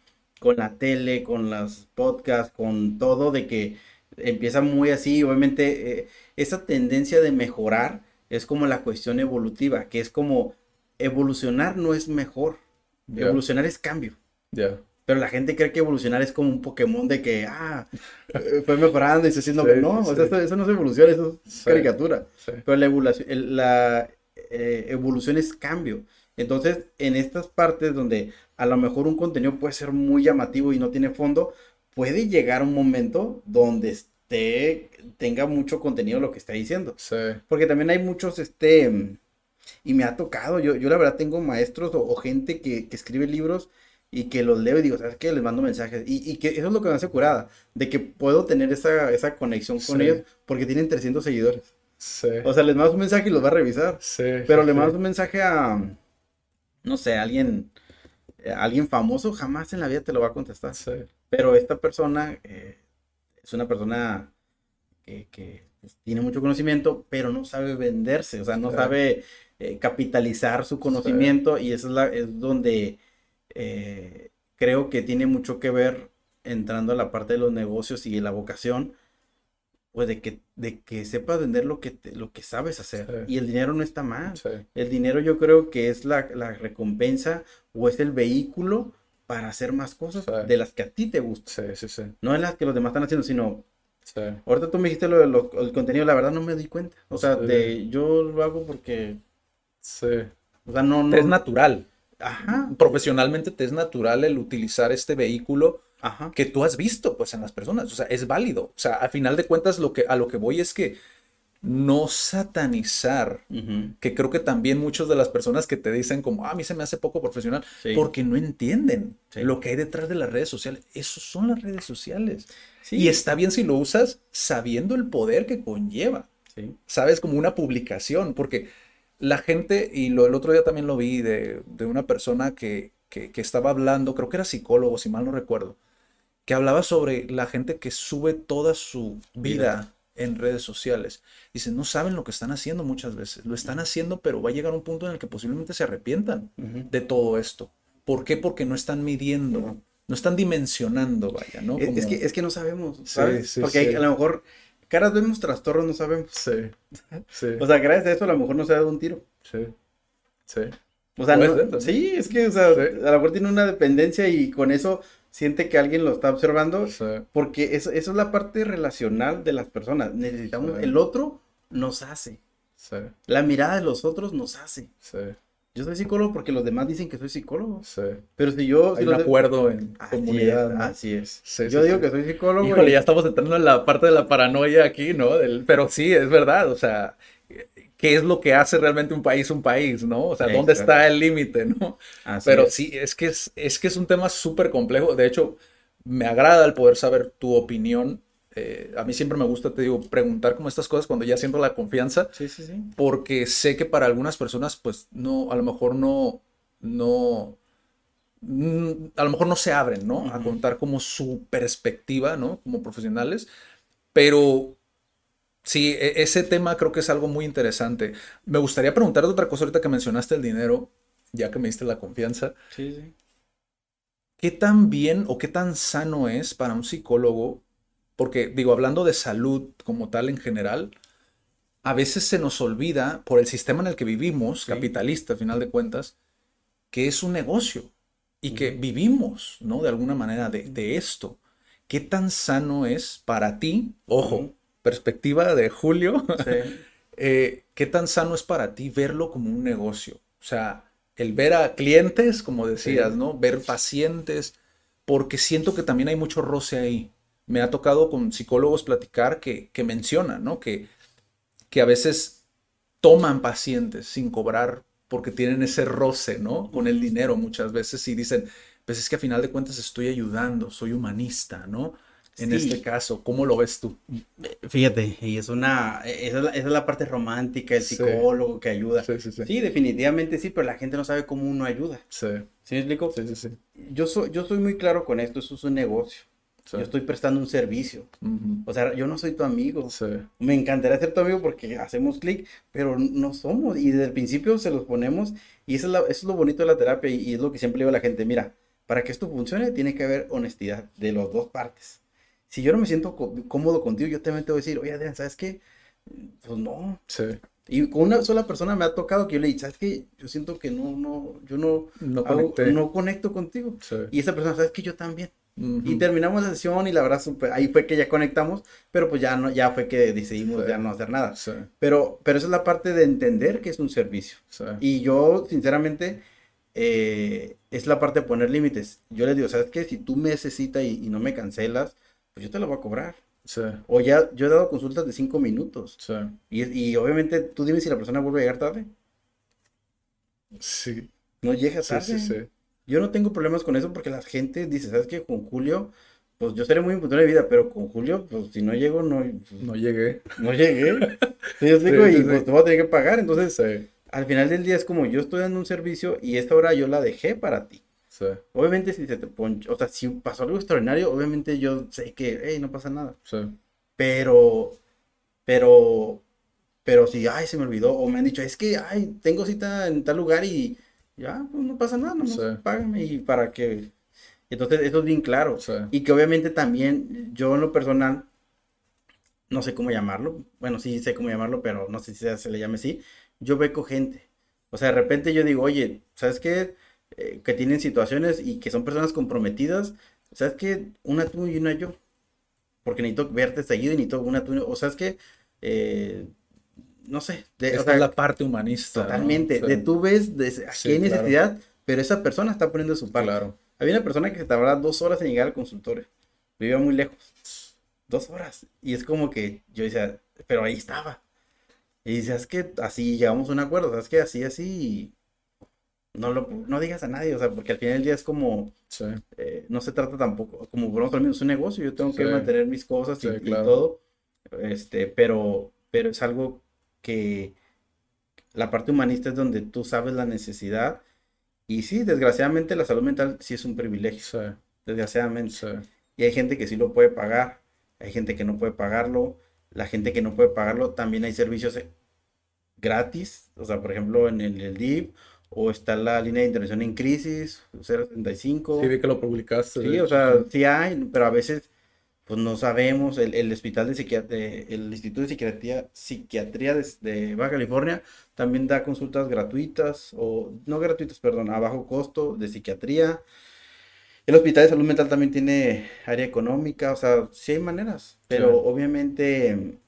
con la tele, con las podcasts, con todo, de que empieza muy así, obviamente eh, esa tendencia de mejorar es como la cuestión evolutiva, que es como evolucionar no es mejor, Ya. evolucionar es cambio. Ya. Pero la gente cree que evolucionar es como un Pokémon de que, ah, eh, fue mejorando y se haciendo, Sí, no, o sea, eso, eso no es evolución, eso es Sí. caricatura. Pero la evolución, el- la eh, evolución es cambio. Entonces, en estas partes donde a lo mejor un contenido puede ser muy llamativo y no tiene fondo, puede llegar un momento donde esté, tenga mucho contenido lo que está diciendo. Sí. Porque también hay muchos, este, y me ha tocado, yo, yo la verdad tengo maestros o, o gente que, que escribe libros y que los leo y digo, ¿sabes qué? Les mando mensajes. Y, y que eso es lo que me hace curada, de que puedo tener esa, esa conexión con Sí. ellos porque tienen 300 seguidores. Sí. O sea, les mandas un mensaje y los va a revisar. Sí, Pero le mandas un mensaje a, no sé, a alguien, a alguien famoso, jamás en la vida te lo va a contestar. Sí. Pero esta persona eh, es una persona que, que, tiene mucho conocimiento, pero no sabe venderse, o sea, no sabe eh, capitalizar su conocimiento y eso es, la, es donde eh, creo que tiene mucho que ver entrando a la parte de los negocios y la vocación, pues de que, de que sepas vender lo que, te- lo que sabes hacer. Sí. Y el dinero no está mal. Sí. El dinero yo creo que es la, la recompensa o es el vehículo para hacer más cosas Sí. de las que a ti te gustan. Sí, sí, sí. No en las que los demás están haciendo, sino sí. ahorita tú me dijiste lo del contenido, la verdad no me di cuenta. O sea, Sí. de yo lo hago porque, Sí. o sea, no, no. Te es natural. Ajá, Profesionalmente te es natural el utilizar este vehículo ajá. que tú has visto pues en las personas, o sea, es válido. O sea, a final de cuentas lo que a lo que voy es que no satanizar, que creo que también muchas de las personas que te dicen como, "Ah, a mí se me hace poco profesional, Sí. porque no entienden Sí. lo que hay detrás de las redes sociales. Eso son las redes sociales. Sí. Y está bien si lo usas sabiendo el poder que conlleva. Sí. ¿sabes? Como una publicación, porque la gente, y lo, el otro día también lo vi de, de una persona que, que, que estaba hablando, creo que era psicólogo, si mal no recuerdo, que hablaba sobre la gente que sube toda su vida en redes sociales. Dice, no saben lo que están haciendo muchas veces, lo están haciendo, pero va a llegar un punto en el que posiblemente se arrepientan de todo esto. ¿Por qué? Porque no están midiendo, no están dimensionando, vaya, ¿no? Es, que, es que no sabemos, Sí, ¿sabes? sí, Porque hay- sí. a lo mejor caras vemos trastornos, no sabemos. Sí, sí, O sea, gracias a eso a lo mejor no se ha dado un tiro. sí, sí. O sea, no- sí, es que, o sea, Sí. a lo mejor tiene una dependencia y con eso siente que alguien lo está observando, Sí. porque eso, eso es la parte relacional de las personas. Necesitamos, el otro nos hace, Sí, la mirada de los otros nos hace. sí, Yo soy psicólogo porque los demás dicen que soy psicólogo, sí. pero si yo... si Hay un de- acuerdo en Así comunidad. es, ¿no? así es. Sí, yo sí, digo que soy psicólogo. Híjole, y- ya estamos entrando en la parte de la paranoia aquí, ¿no? Del- pero sí, es verdad, o sea, ¿qué es lo que hace realmente un país un país, ¿no? O sea, ¿dónde está el límite, ¿no? así Pero es. sí, es que es, es que es un tema súper complejo. De hecho, me agrada el poder saber tu opinión. Eh, a mí siempre me gusta, te digo, preguntar como estas cosas cuando ya siento la confianza. Sí, sí, sí. porque sé que para algunas personas, pues no, a lo mejor no, no, mm, a lo mejor no se abren, ¿no? A contar como su perspectiva, ¿no? Como profesionales, pero sí, e- ese tema creo que es algo muy interesante. Me gustaría preguntarte otra cosa ahorita que mencionaste el dinero, ya que me diste la confianza. Sí, sí. ¿Qué tan bien o qué tan sano es para un psicólogo? Porque digo, hablando de salud como tal en general, a veces se nos olvida por el sistema en el que vivimos, Sí. capitalista a final de cuentas, que es un negocio y que vivimos, ¿no? De alguna manera de, de esto. ¿Qué tan sano es para ti? Ojo, perspectiva de Julio. Sí. eh, ¿qué tan sano es para ti verlo como un negocio? O sea, el ver a clientes, como decías, Sí. ¿no? Ver pacientes, porque siento que también hay mucho roce ahí. Me ha tocado con psicólogos platicar que, que mencionan, ¿no? Que, que a veces toman pacientes sin cobrar porque tienen ese roce, ¿no? Con el dinero muchas veces y dicen, pues es que a final de cuentas estoy ayudando, soy humanista, ¿no? En Sí. este caso, ¿cómo lo ves tú? Fíjate, y es una, esa es la, esa es la parte romántica, el Sí. psicólogo que ayuda. Sí, definitivamente sí, pero la gente no sabe cómo uno ayuda. Sí, ¿Sí me explico? sí, sí. sí. Yo soy, yo soy muy claro con esto, eso es un negocio. Sí. Yo estoy prestando un servicio. Ujú. O sea, yo no soy tu amigo. Sí. Me encantaría ser tu amigo porque hacemos clic, pero no somos. Y desde el principio se los ponemos. Y eso es, la- eso es lo bonito de la terapia. Y, y es lo que siempre digo a la gente: mira, para que esto funcione, tiene que haber honestidad de las dos partes. Si yo no me siento cómodo contigo, yo también te voy a decir: oye, Adrián, ¿sabes qué? Pues no. Sí. Y con una sola persona me ha tocado que yo le diga: ¿sabes qué? Yo siento que no, no, yo no, No hago- no conecto contigo. Sí. Y esa persona, ¿sabes qué? Yo también. Y terminamos la sesión y la verdad, súper- ahí fue que ya conectamos, pero pues ya no, ya fue que decidimos Sí. ya no hacer nada. Sí, Pero, pero esa es la parte de entender que es un servicio. sí. Y yo, sinceramente, eh, es la parte de poner límites. Yo les digo, ¿sabes qué? Si tú me necesitas y, y no me cancelas, pues yo te lo voy a cobrar. Sí, O ya, yo he dado consultas de cinco minutos. sí. Y, y obviamente, tú dime si la persona vuelve a llegar tarde. Sí, No llega sí, tarde. sí, sí. Yo no tengo problemas con eso porque la gente dice, ¿sabes qué? Con Julio, pues yo seré muy puntual de vida, pero con Julio, pues si no llego, no, pues, No llegué. no llegué. ¿Sí me explico? Sí, sí, y pues te voy a tener que pagar. Entonces, al final del día es como yo estoy dando un servicio y esta hora yo la dejé para ti. Sí, Obviamente si se te ponchó, o sea, si pasó algo extraordinario, obviamente yo sé que, hey, no pasa nada. sí. Pero, pero, pero si, ay, se me olvidó, o me han dicho, es que, ay, tengo cita en tal lugar y ya, pues no pasa nada, Sí. págame y para que... Entonces, eso es bien claro. Sí. Y que obviamente también, yo en lo personal, no sé cómo llamarlo, bueno, sí sé cómo llamarlo, pero no sé si se, se le llame así, yo beco gente. O sea, de repente yo digo, oye, ¿sabes qué? Eh, que tienen situaciones y que son personas comprometidas, ¿sabes qué? Una tú y una yo. Porque necesito verte seguido y necesito una tú, o sea, es que, eh, no sé, de, o Esta sea, es la parte humanista. ¿no? totalmente, Sí. de tú ves de, aquí hay claro. necesidad, pero esa persona está poniendo su parte. Claro. Había una persona que se tardaba dos horas en llegar al consultorio. Vivía muy lejos. Dos horas. Y es como que yo decía, pero ahí estaba. Y dice, es que así llegamos a un acuerdo, es que así, así. y No lo no digas a nadie, o sea, porque al final del día es como, Sí. eh, no se trata tampoco, como por ejemplo, es un negocio, yo tengo que Sí. mantener mis cosas y, Sí, y claro. todo. Este, pero, pero es algo que la parte humanista es donde tú sabes la necesidad. Y sí, desgraciadamente la salud mental sí es un privilegio, Sí. desgraciadamente. Sí. Y hay gente que sí lo puede pagar, hay gente que no puede pagarlo. La gente que no puede pagarlo, también hay servicios gratis, o sea, por ejemplo, en el, el DIP, o está la línea de intervención en crisis, 075. Sí, vi que lo publicaste. Sí, o sea, sí hay, pero a veces pues no sabemos. El, el hospital de psiquiatría, el Instituto de Psiquiatría, Psiquiatría de, de Baja California también da consultas gratuitas, o no gratuitas, perdón, a bajo costo de psiquiatría. El Hospital de Salud Mental también tiene área económica, o sea, sí hay maneras, pero Sí. obviamente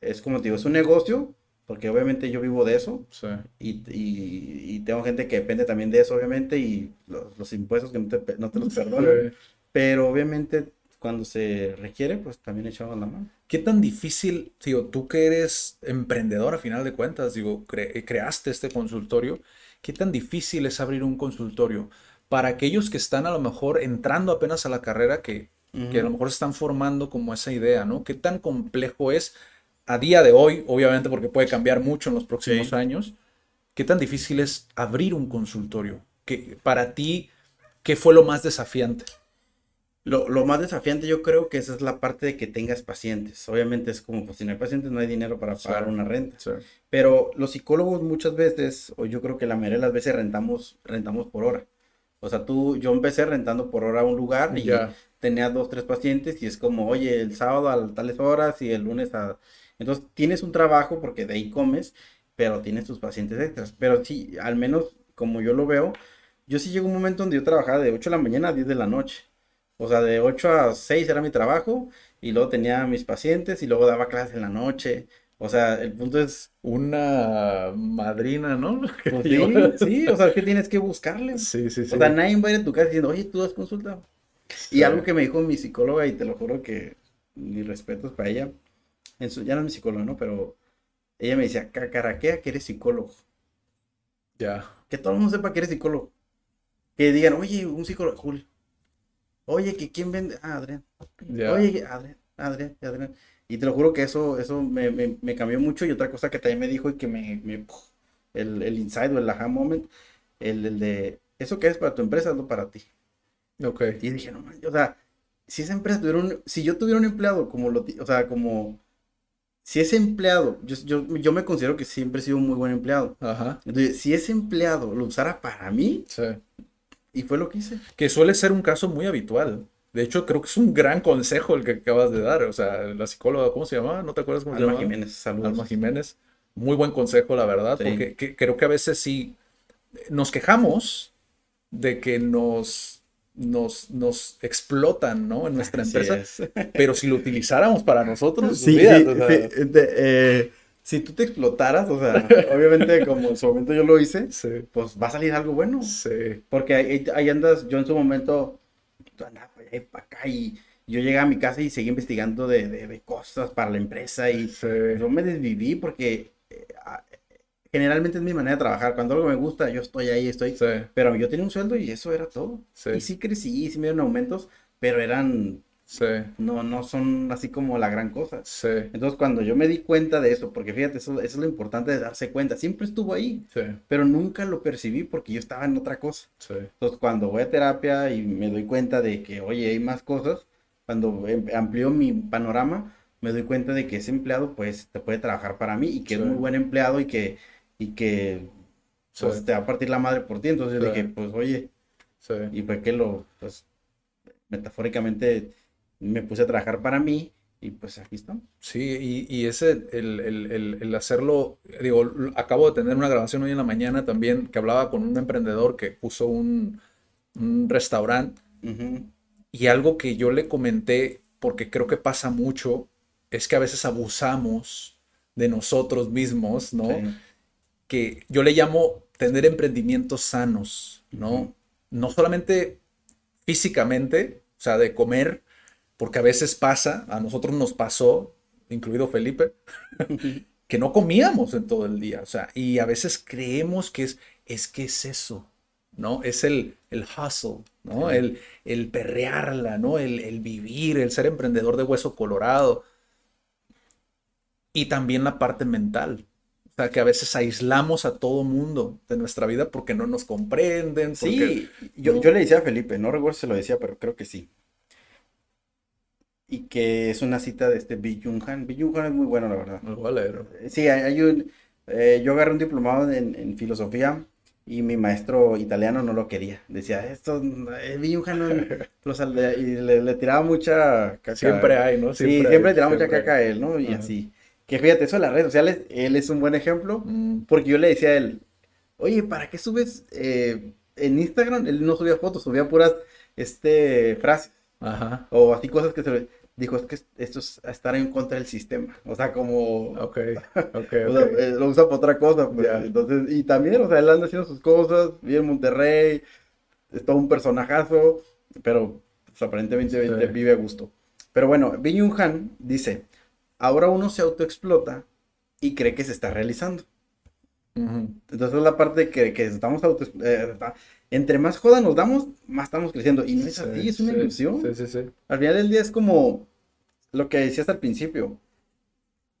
es como te digo, es un negocio, porque obviamente yo vivo de eso. Sí. Y, y- y tengo gente que depende también de eso, obviamente, y los, los impuestos que no te, no te los perdonan. Sí. Pero obviamente cuando se requiere, pues también echamos la mano. ¿Qué tan difícil, digo, tú que eres emprendedor a final de cuentas, digo, cre- creaste este consultorio, ¿qué tan difícil es abrir un consultorio para aquellos que están a lo mejor entrando apenas a la carrera, que, que a lo mejor se están formando como esa idea, ¿no? ¿Qué tan complejo es a día de hoy, obviamente porque puede cambiar mucho en los próximos Sí. años, qué tan difícil es abrir un consultorio? ¿Qué, para ti, ¿qué fue lo más desafiante? Lo, lo más desafiante yo creo que esa es la parte de que tengas pacientes. Obviamente es como, pues si no hay pacientes no hay dinero para pagar Sí. una renta. Sí. Pero los psicólogos muchas veces, o yo creo que la mayoría de las veces rentamos, rentamos por hora. O sea, tú, yo empecé rentando por hora un lugar y Ya. tenía dos, tres pacientes y es como, oye, el sábado a tales horas y el lunes a... Entonces tienes un trabajo porque de ahí comes, pero tienes tus pacientes extras. Pero sí, al menos como yo lo veo, yo sí llegó un momento donde yo trabajaba de 8 de la mañana a 10 de la noche. O sea, de 8 a 6 era mi trabajo y luego tenía mis pacientes y luego daba clases en la noche. O sea, el punto es, Una madrina, ¿no? Pues, sí, sí, o sea, que tienes que buscarle. Sí, sí, sí. O sea, nadie va a ir a tu casa diciendo, oye, tú das consulta. Y algo que me dijo mi psicóloga, y te lo juro que mis respetos para ella, en su, ya no es mi psicóloga, ¿no? Pero ella me decía, cacaraquea que eres psicólogo. Ya. Que todo el mundo sepa que eres psicólogo. Que digan, oye, un psicólogo, Julio. Oye, que quién vende. Ah, Adrián. Oye, que- Adrián, Adrián, Adrián. Y te lo juro que eso, eso me, me- me cambió mucho. Y otra cosa que también me dijo y que me, me- el, el insight o el aha moment, el, el de, eso que es para tu empresa, hazlo para ti. Ok. Y dije, no manches, o sea, si esa empresa tuviera un, si yo tuviera un empleado como lo, o sea, como, si ese empleado, yo, yo, yo me considero que siempre he sido un muy buen empleado. Ajá. Entonces, si ese empleado lo usara para mí, Sí. Y fue lo que hice. Que suele ser un caso muy habitual. De hecho, creo que es un gran consejo el que acabas de dar. O sea, la psicóloga, ¿cómo se llamaba? ¿No te acuerdas cómo se Alma llamaba? Jiménez, saludos. Alma Jiménez. Muy buen consejo, la verdad, Sí. porque que- creo que a veces sí nos quejamos de que nos, nos, nos explotan, ¿no? En nuestra Así empresa. es. Pero si lo utilizáramos para nosotros, Sí, sí, o sea, sí, de- eh, si tú te explotaras, o sea, obviamente como en su momento yo lo hice, sí, pues va a salir algo bueno. sí, Porque ahí, ahí andas, yo en su momento andaba para acá y yo llegué a mi casa y seguí investigando de, de- de cosas para la empresa y sí, yo me desviví porque eh, generalmente es mi manera de trabajar. Cuando algo me gusta, yo estoy ahí, estoy. sí, Pero yo tenía un sueldo y eso era todo. Sí. Y sí crecí, y sí me dieron aumentos, pero eran Sí, no, no son así como la gran cosa. sí, Entonces cuando yo me di cuenta de eso, porque fíjate, eso, eso es lo importante de darse cuenta, siempre estuvo ahí, sí, pero nunca lo percibí porque yo estaba en otra cosa. sí. Entonces cuando voy a terapia y me doy cuenta de que, oye, hay más cosas, cuando em- amplío mi panorama, me doy cuenta de que ese empleado pues te puede trabajar para mí y que Sí. es muy buen empleado y que, y que pues, te va a partir la madre por ti. Entonces Sí. dije, pues oye, y fue que lo, pues metafóricamente me puse a trabajar para mí y pues aquí estamos. Sí, y, y ese, el, el- el- el hacerlo, digo, acabo de tener una grabación hoy en la mañana también que hablaba con un emprendedor que puso un, un restaurante y algo que yo le comenté, porque creo que pasa mucho, es que a veces abusamos de nosotros mismos, ¿no? Sí. que yo le llamo tener emprendimientos sanos, ¿no? No solamente físicamente, o sea, de comer, porque a veces pasa, a nosotros nos pasó, incluido Felipe, que no comíamos en todo el día, o sea, y a veces creemos que es, es que es eso, ¿no? Es el, el hustle, ¿no? El, el perrearla, ¿no? El, el vivir, el ser emprendedor de hueso colorado. Y también la parte mental. O sea, que a veces aislamos a todo mundo de nuestra vida porque no nos comprenden. porque- Sí, yo, yo le decía a Felipe, no recuerdo si lo decía, pero creo que sí. Y que es una cita de este Bi Jung Han. Bi Jung Han es muy bueno, la verdad. Lo voy a leer. Sí, hay, un, eh, yo agarré un diplomado en, en filosofía y mi maestro italiano no lo quería. Decía, esto, eh, Bi Jung Han, no- los alde- y le, le tiraba mucha caca. Siempre hay, ¿no? Sí, siempre, hay, le tiraba mucha siempre caca a él, ¿no? Y Ajá. así. Que fíjate, eso de las redes sociales, él es un buen ejemplo. Mm, Porque yo le decía a él, oye, ¿para qué subes eh, en Instagram? Él no subía fotos, subía puras este, frases Ajá. o así cosas que se le... Dijo, es que esto es estar en contra del sistema. O sea, como... Ok, ok, o sea, ok. eh, lo usa para otra cosa, pues. Entonces, y también, o sea, él anda haciendo sus cosas, vive en Monterrey, es todo un personajazo, pero pues, aparentemente Sí. vive- a gusto. Pero bueno, Bin Han dice, ahora uno se autoexplota y cree que se está realizando. Ujú. Entonces es la parte que, que estamos auto, eh, entre más joda nos damos, más estamos creciendo. Y no es así, Sí, es una sí, ilusión. Sí, sí, sí. Al final del día es como lo que decías al principio.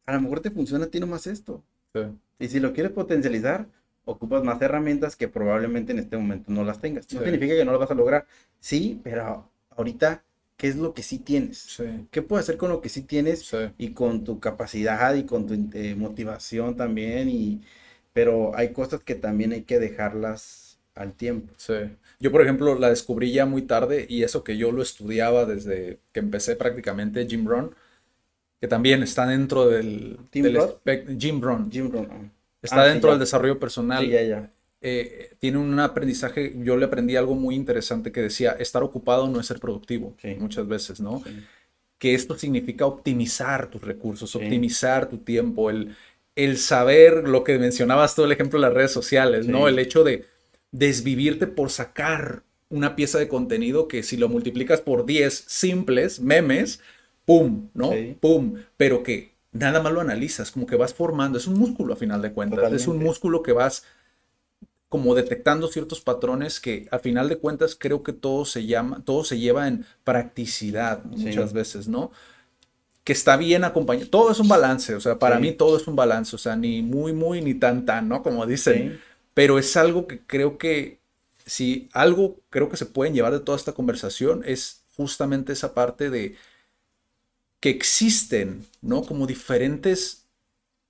A lo mejor te funciona a ti nomás esto. sí. Y si lo quieres potencializar, ocupas más herramientas que probablemente en este momento no las tengas. No significa que no lo vas a lograr. Sí, pero ahorita, ¿qué es lo que sí tienes? Sí, ¿Qué puedes hacer con lo que sí tienes? sí. y con tu capacidad y con tu eh, motivación también y pero hay cosas que también hay que dejarlas al tiempo. Sí. Yo, por ejemplo, la descubrí ya muy tarde y eso que yo lo estudiaba desde que empecé prácticamente Jim Rohn, que también está dentro del, ¿Tim del Jim Rohn. Jim Rohn. ah. Está Ah, sí, dentro ya. del desarrollo personal. Sí, ya, ya. Eh, tiene un aprendizaje, yo le aprendí algo muy interesante que decía, estar ocupado no es ser productivo, Sí. muchas veces, ¿no? Sí. que esto significa optimizar tus recursos, Sí. optimizar tu tiempo, el, el saber lo que mencionabas tú, el ejemplo de las redes sociales, ¿no? Sí. El hecho de desvivirte por sacar una pieza de contenido que si lo multiplicas por 10 simples memes, ¡pum! ¿no? Sí. ¡Pum! Pero que nada más lo analizas, como que vas formando, es un músculo a final de cuentas, es un músculo que vas como detectando ciertos patrones que a final de cuentas creo que todo se llama, todo se lleva en practicidad Sí. muchas veces, ¿no? Que está bien acompañado. Todo es un balance, o sea, para Sí. mí todo es un balance, o sea, ni muy, muy, ni tan, tan, ¿no? Como dicen. Pero es algo que creo que, si algo creo que se pueden llevar de toda esta conversación es justamente esa parte de que existen, ¿no? Como diferentes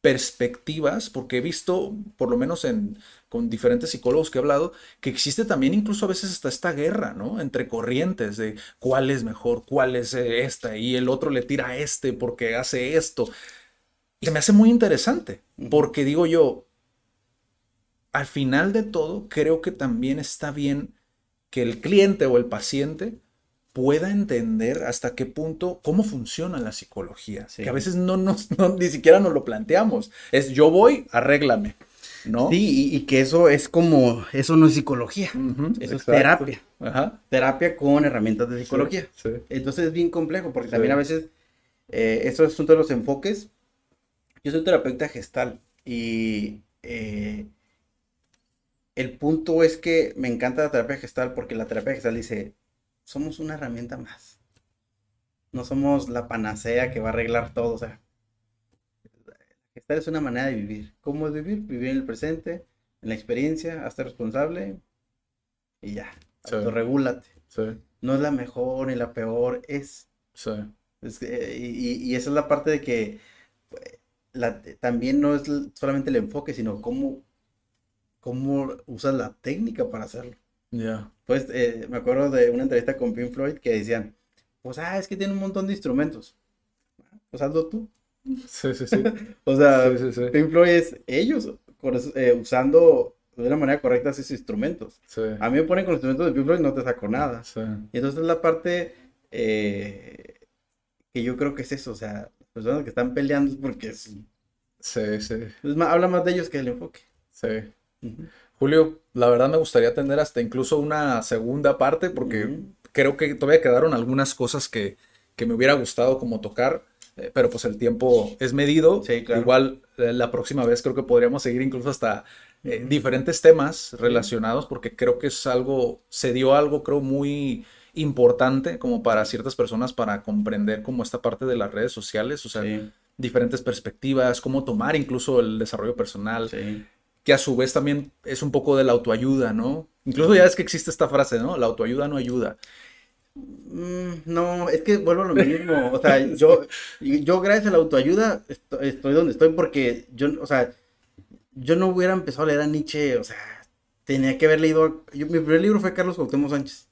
perspectivas, porque he visto, por lo menos en, con diferentes psicólogos que he hablado, que existe también incluso a veces hasta esta guerra, ¿no? Entre corrientes de cuál es mejor, cuál es eh, esta, y el otro le tira a este porque hace esto. Y se me hace muy interesante, porque digo yo, al final de todo, creo que también está bien que el cliente o el paciente pueda entender hasta qué punto, cómo funciona la psicología. Sí. Que a veces no nos, no, ni siquiera nos lo planteamos. Es yo voy, arréglame, ¿no? Sí, y, y que eso es como, eso no es psicología, eso es terapia. Ajá. Terapia con herramientas de psicología. Sí, Entonces es bien complejo porque también a veces eh, estos asuntos de los enfoques. Yo soy terapeuta gestal y eh, el punto es que me encanta la terapia gestal porque la terapia gestal dice, somos una herramienta más. no somos la panacea que va a arreglar todo, o sea, gestar es una manera de vivir. ¿Cómo es vivir? Vivir en el presente, en la experiencia, hazte responsable y ya, Sí. autorregúlate. Sí, No es la mejor ni la peor, es. sí, es que- y, esa es la parte de que la- también no es solamente el enfoque, sino cómo, cómo usas la técnica para hacerlo. ya. Pues eh, me acuerdo de una entrevista con Pink Floyd que decían, pues ah, es que tiene un montón de instrumentos. Pues hazlo tú. Sí, sí, sí. O sea, Sí, sí, sí. Pink Floyd es ellos eh, usando de una manera correcta esos instrumentos. Sí, A mí me ponen con los instrumentos de Pink Floyd y no te saco nada. sí. Y entonces la parte eh, que yo creo que es eso, o sea, las personas que están peleando es porque es, Sí, sí, es más- habla más de ellos que del enfoque. sí. Julio, la verdad me gustaría tener hasta incluso una segunda parte porque creo que todavía quedaron algunas cosas que, que me hubiera gustado como tocar, eh, pero pues el tiempo es medido. Sí, claro. Igual eh, la próxima vez creo que podríamos seguir incluso hasta eh, diferentes temas relacionados porque creo que es algo, se dio algo creo muy importante como para ciertas personas para comprender como esta parte de las redes sociales, o sea, Sí, diferentes perspectivas, cómo tomar incluso el desarrollo personal sí. Que a su vez también es un poco de la autoayuda, ¿no? Incluso ya es que existe esta frase, ¿no? La autoayuda no ayuda. Mm, no, es que vuelvo a lo mismo. O sea, yo, yo gracias a la autoayuda esto- estoy, donde estoy porque yo, o sea, yo no hubiera empezado a leer a Nietzsche, o sea, tenía que haber leído. yo- mi primer libro fue Carlos Cuauhtémoc Sánchez,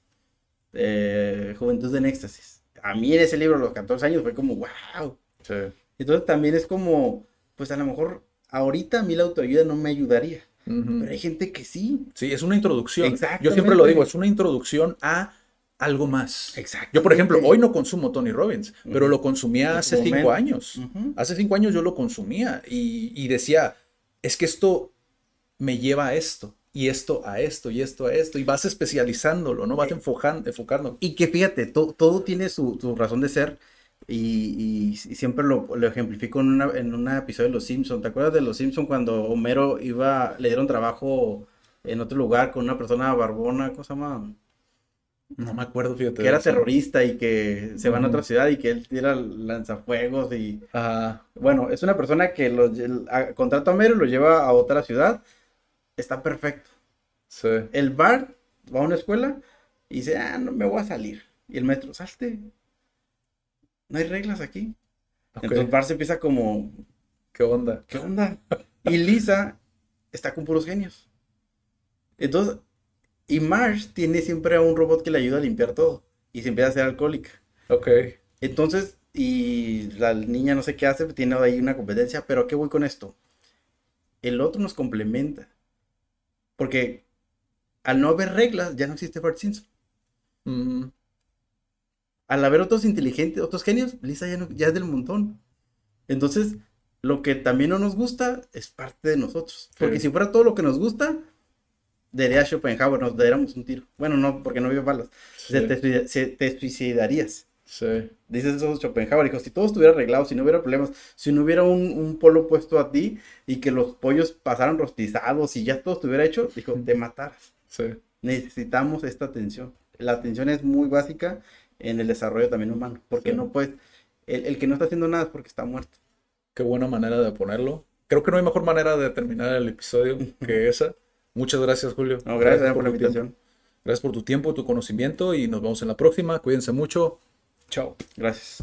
eh, Juventud en Éxtasis. A mí en ese libro, a los 14 años, fue como, wow. Sí. Entonces también es como, pues a lo mejor ahorita a mí la autoayuda no me ayudaría, pero hay gente que sí. Sí, es una introducción. Yo siempre lo digo, es una introducción a algo más. Exactamente. Yo, por ejemplo, hoy no consumo Tony Robbins, pero lo consumía hace cinco años. Hace cinco años yo lo consumía y, y decía, es que esto me lleva a esto, y esto a esto, y esto a esto, y vas especializándolo, ¿no? Vas Eh, enfocando, enfocando. Y que fíjate, to- todo tiene su, su razón de ser. Y, siempre lo, lo ejemplifico en, una, en un episodio de Los Simpson. ¿Te acuerdas de Los Simpson cuando Homero iba, le dieron trabajo en otro lugar con una persona barbona, ¿cómo se llama? No me acuerdo, fíjate. Que era eso. terrorista y que se van a otra ciudad y que él tira lanzafuegos y... Ajá. Bueno, es una persona que lo, contrata a Homero y lo lleva a otra ciudad. Está perfecto. Sí. El bar va a una escuela y dice, ah, no me voy a salir. Y el maestro, salte. No hay reglas aquí. Entonces Bar se empieza como, ¿Qué onda? ¿qué onda? Y Lisa está con puros genios. Entonces, y Marge tiene siempre a un robot que le ayuda a limpiar todo. Y se empieza a hacer alcohólica. Ok. Entonces, y la niña no sé qué hace, tiene ahí una competencia, pero ¿a qué voy con esto? El otro nos complementa. Porque al no haber reglas, ya no existe Bart Simpson. Mm, Al haber otros inteligentes, otros genios, Lisa ya, no- ya es del montón. Entonces, lo que también no nos gusta es parte de nosotros. Porque Sí. si fuera todo lo que nos gusta, diría Schopenhauer, nos daríamos un tiro. Bueno, no, porque no había balas. Se Sí. te, se- te suicidarías. sí. Dices eso Schopenhauer, dijo, si todo estuviera arreglado, si no hubiera problemas, si no hubiera un, un polo puesto a ti y que los pollos pasaran rostizados y ya todo estuviera hecho, dijo, te mataras. Sí. Necesitamos esta atención. La atención es muy básica en el desarrollo también humano, porque Sí. no puedes, el, el que no está haciendo nada es porque está muerto. Qué buena manera de ponerlo. Creo que no hay mejor manera de terminar el episodio que esa. Muchas gracias, Julio. No, gracias, por la invitación. tiempo. Gracias por tu tiempo, tu conocimiento y nos vemos en la próxima. Cuídense mucho. Chao. Gracias.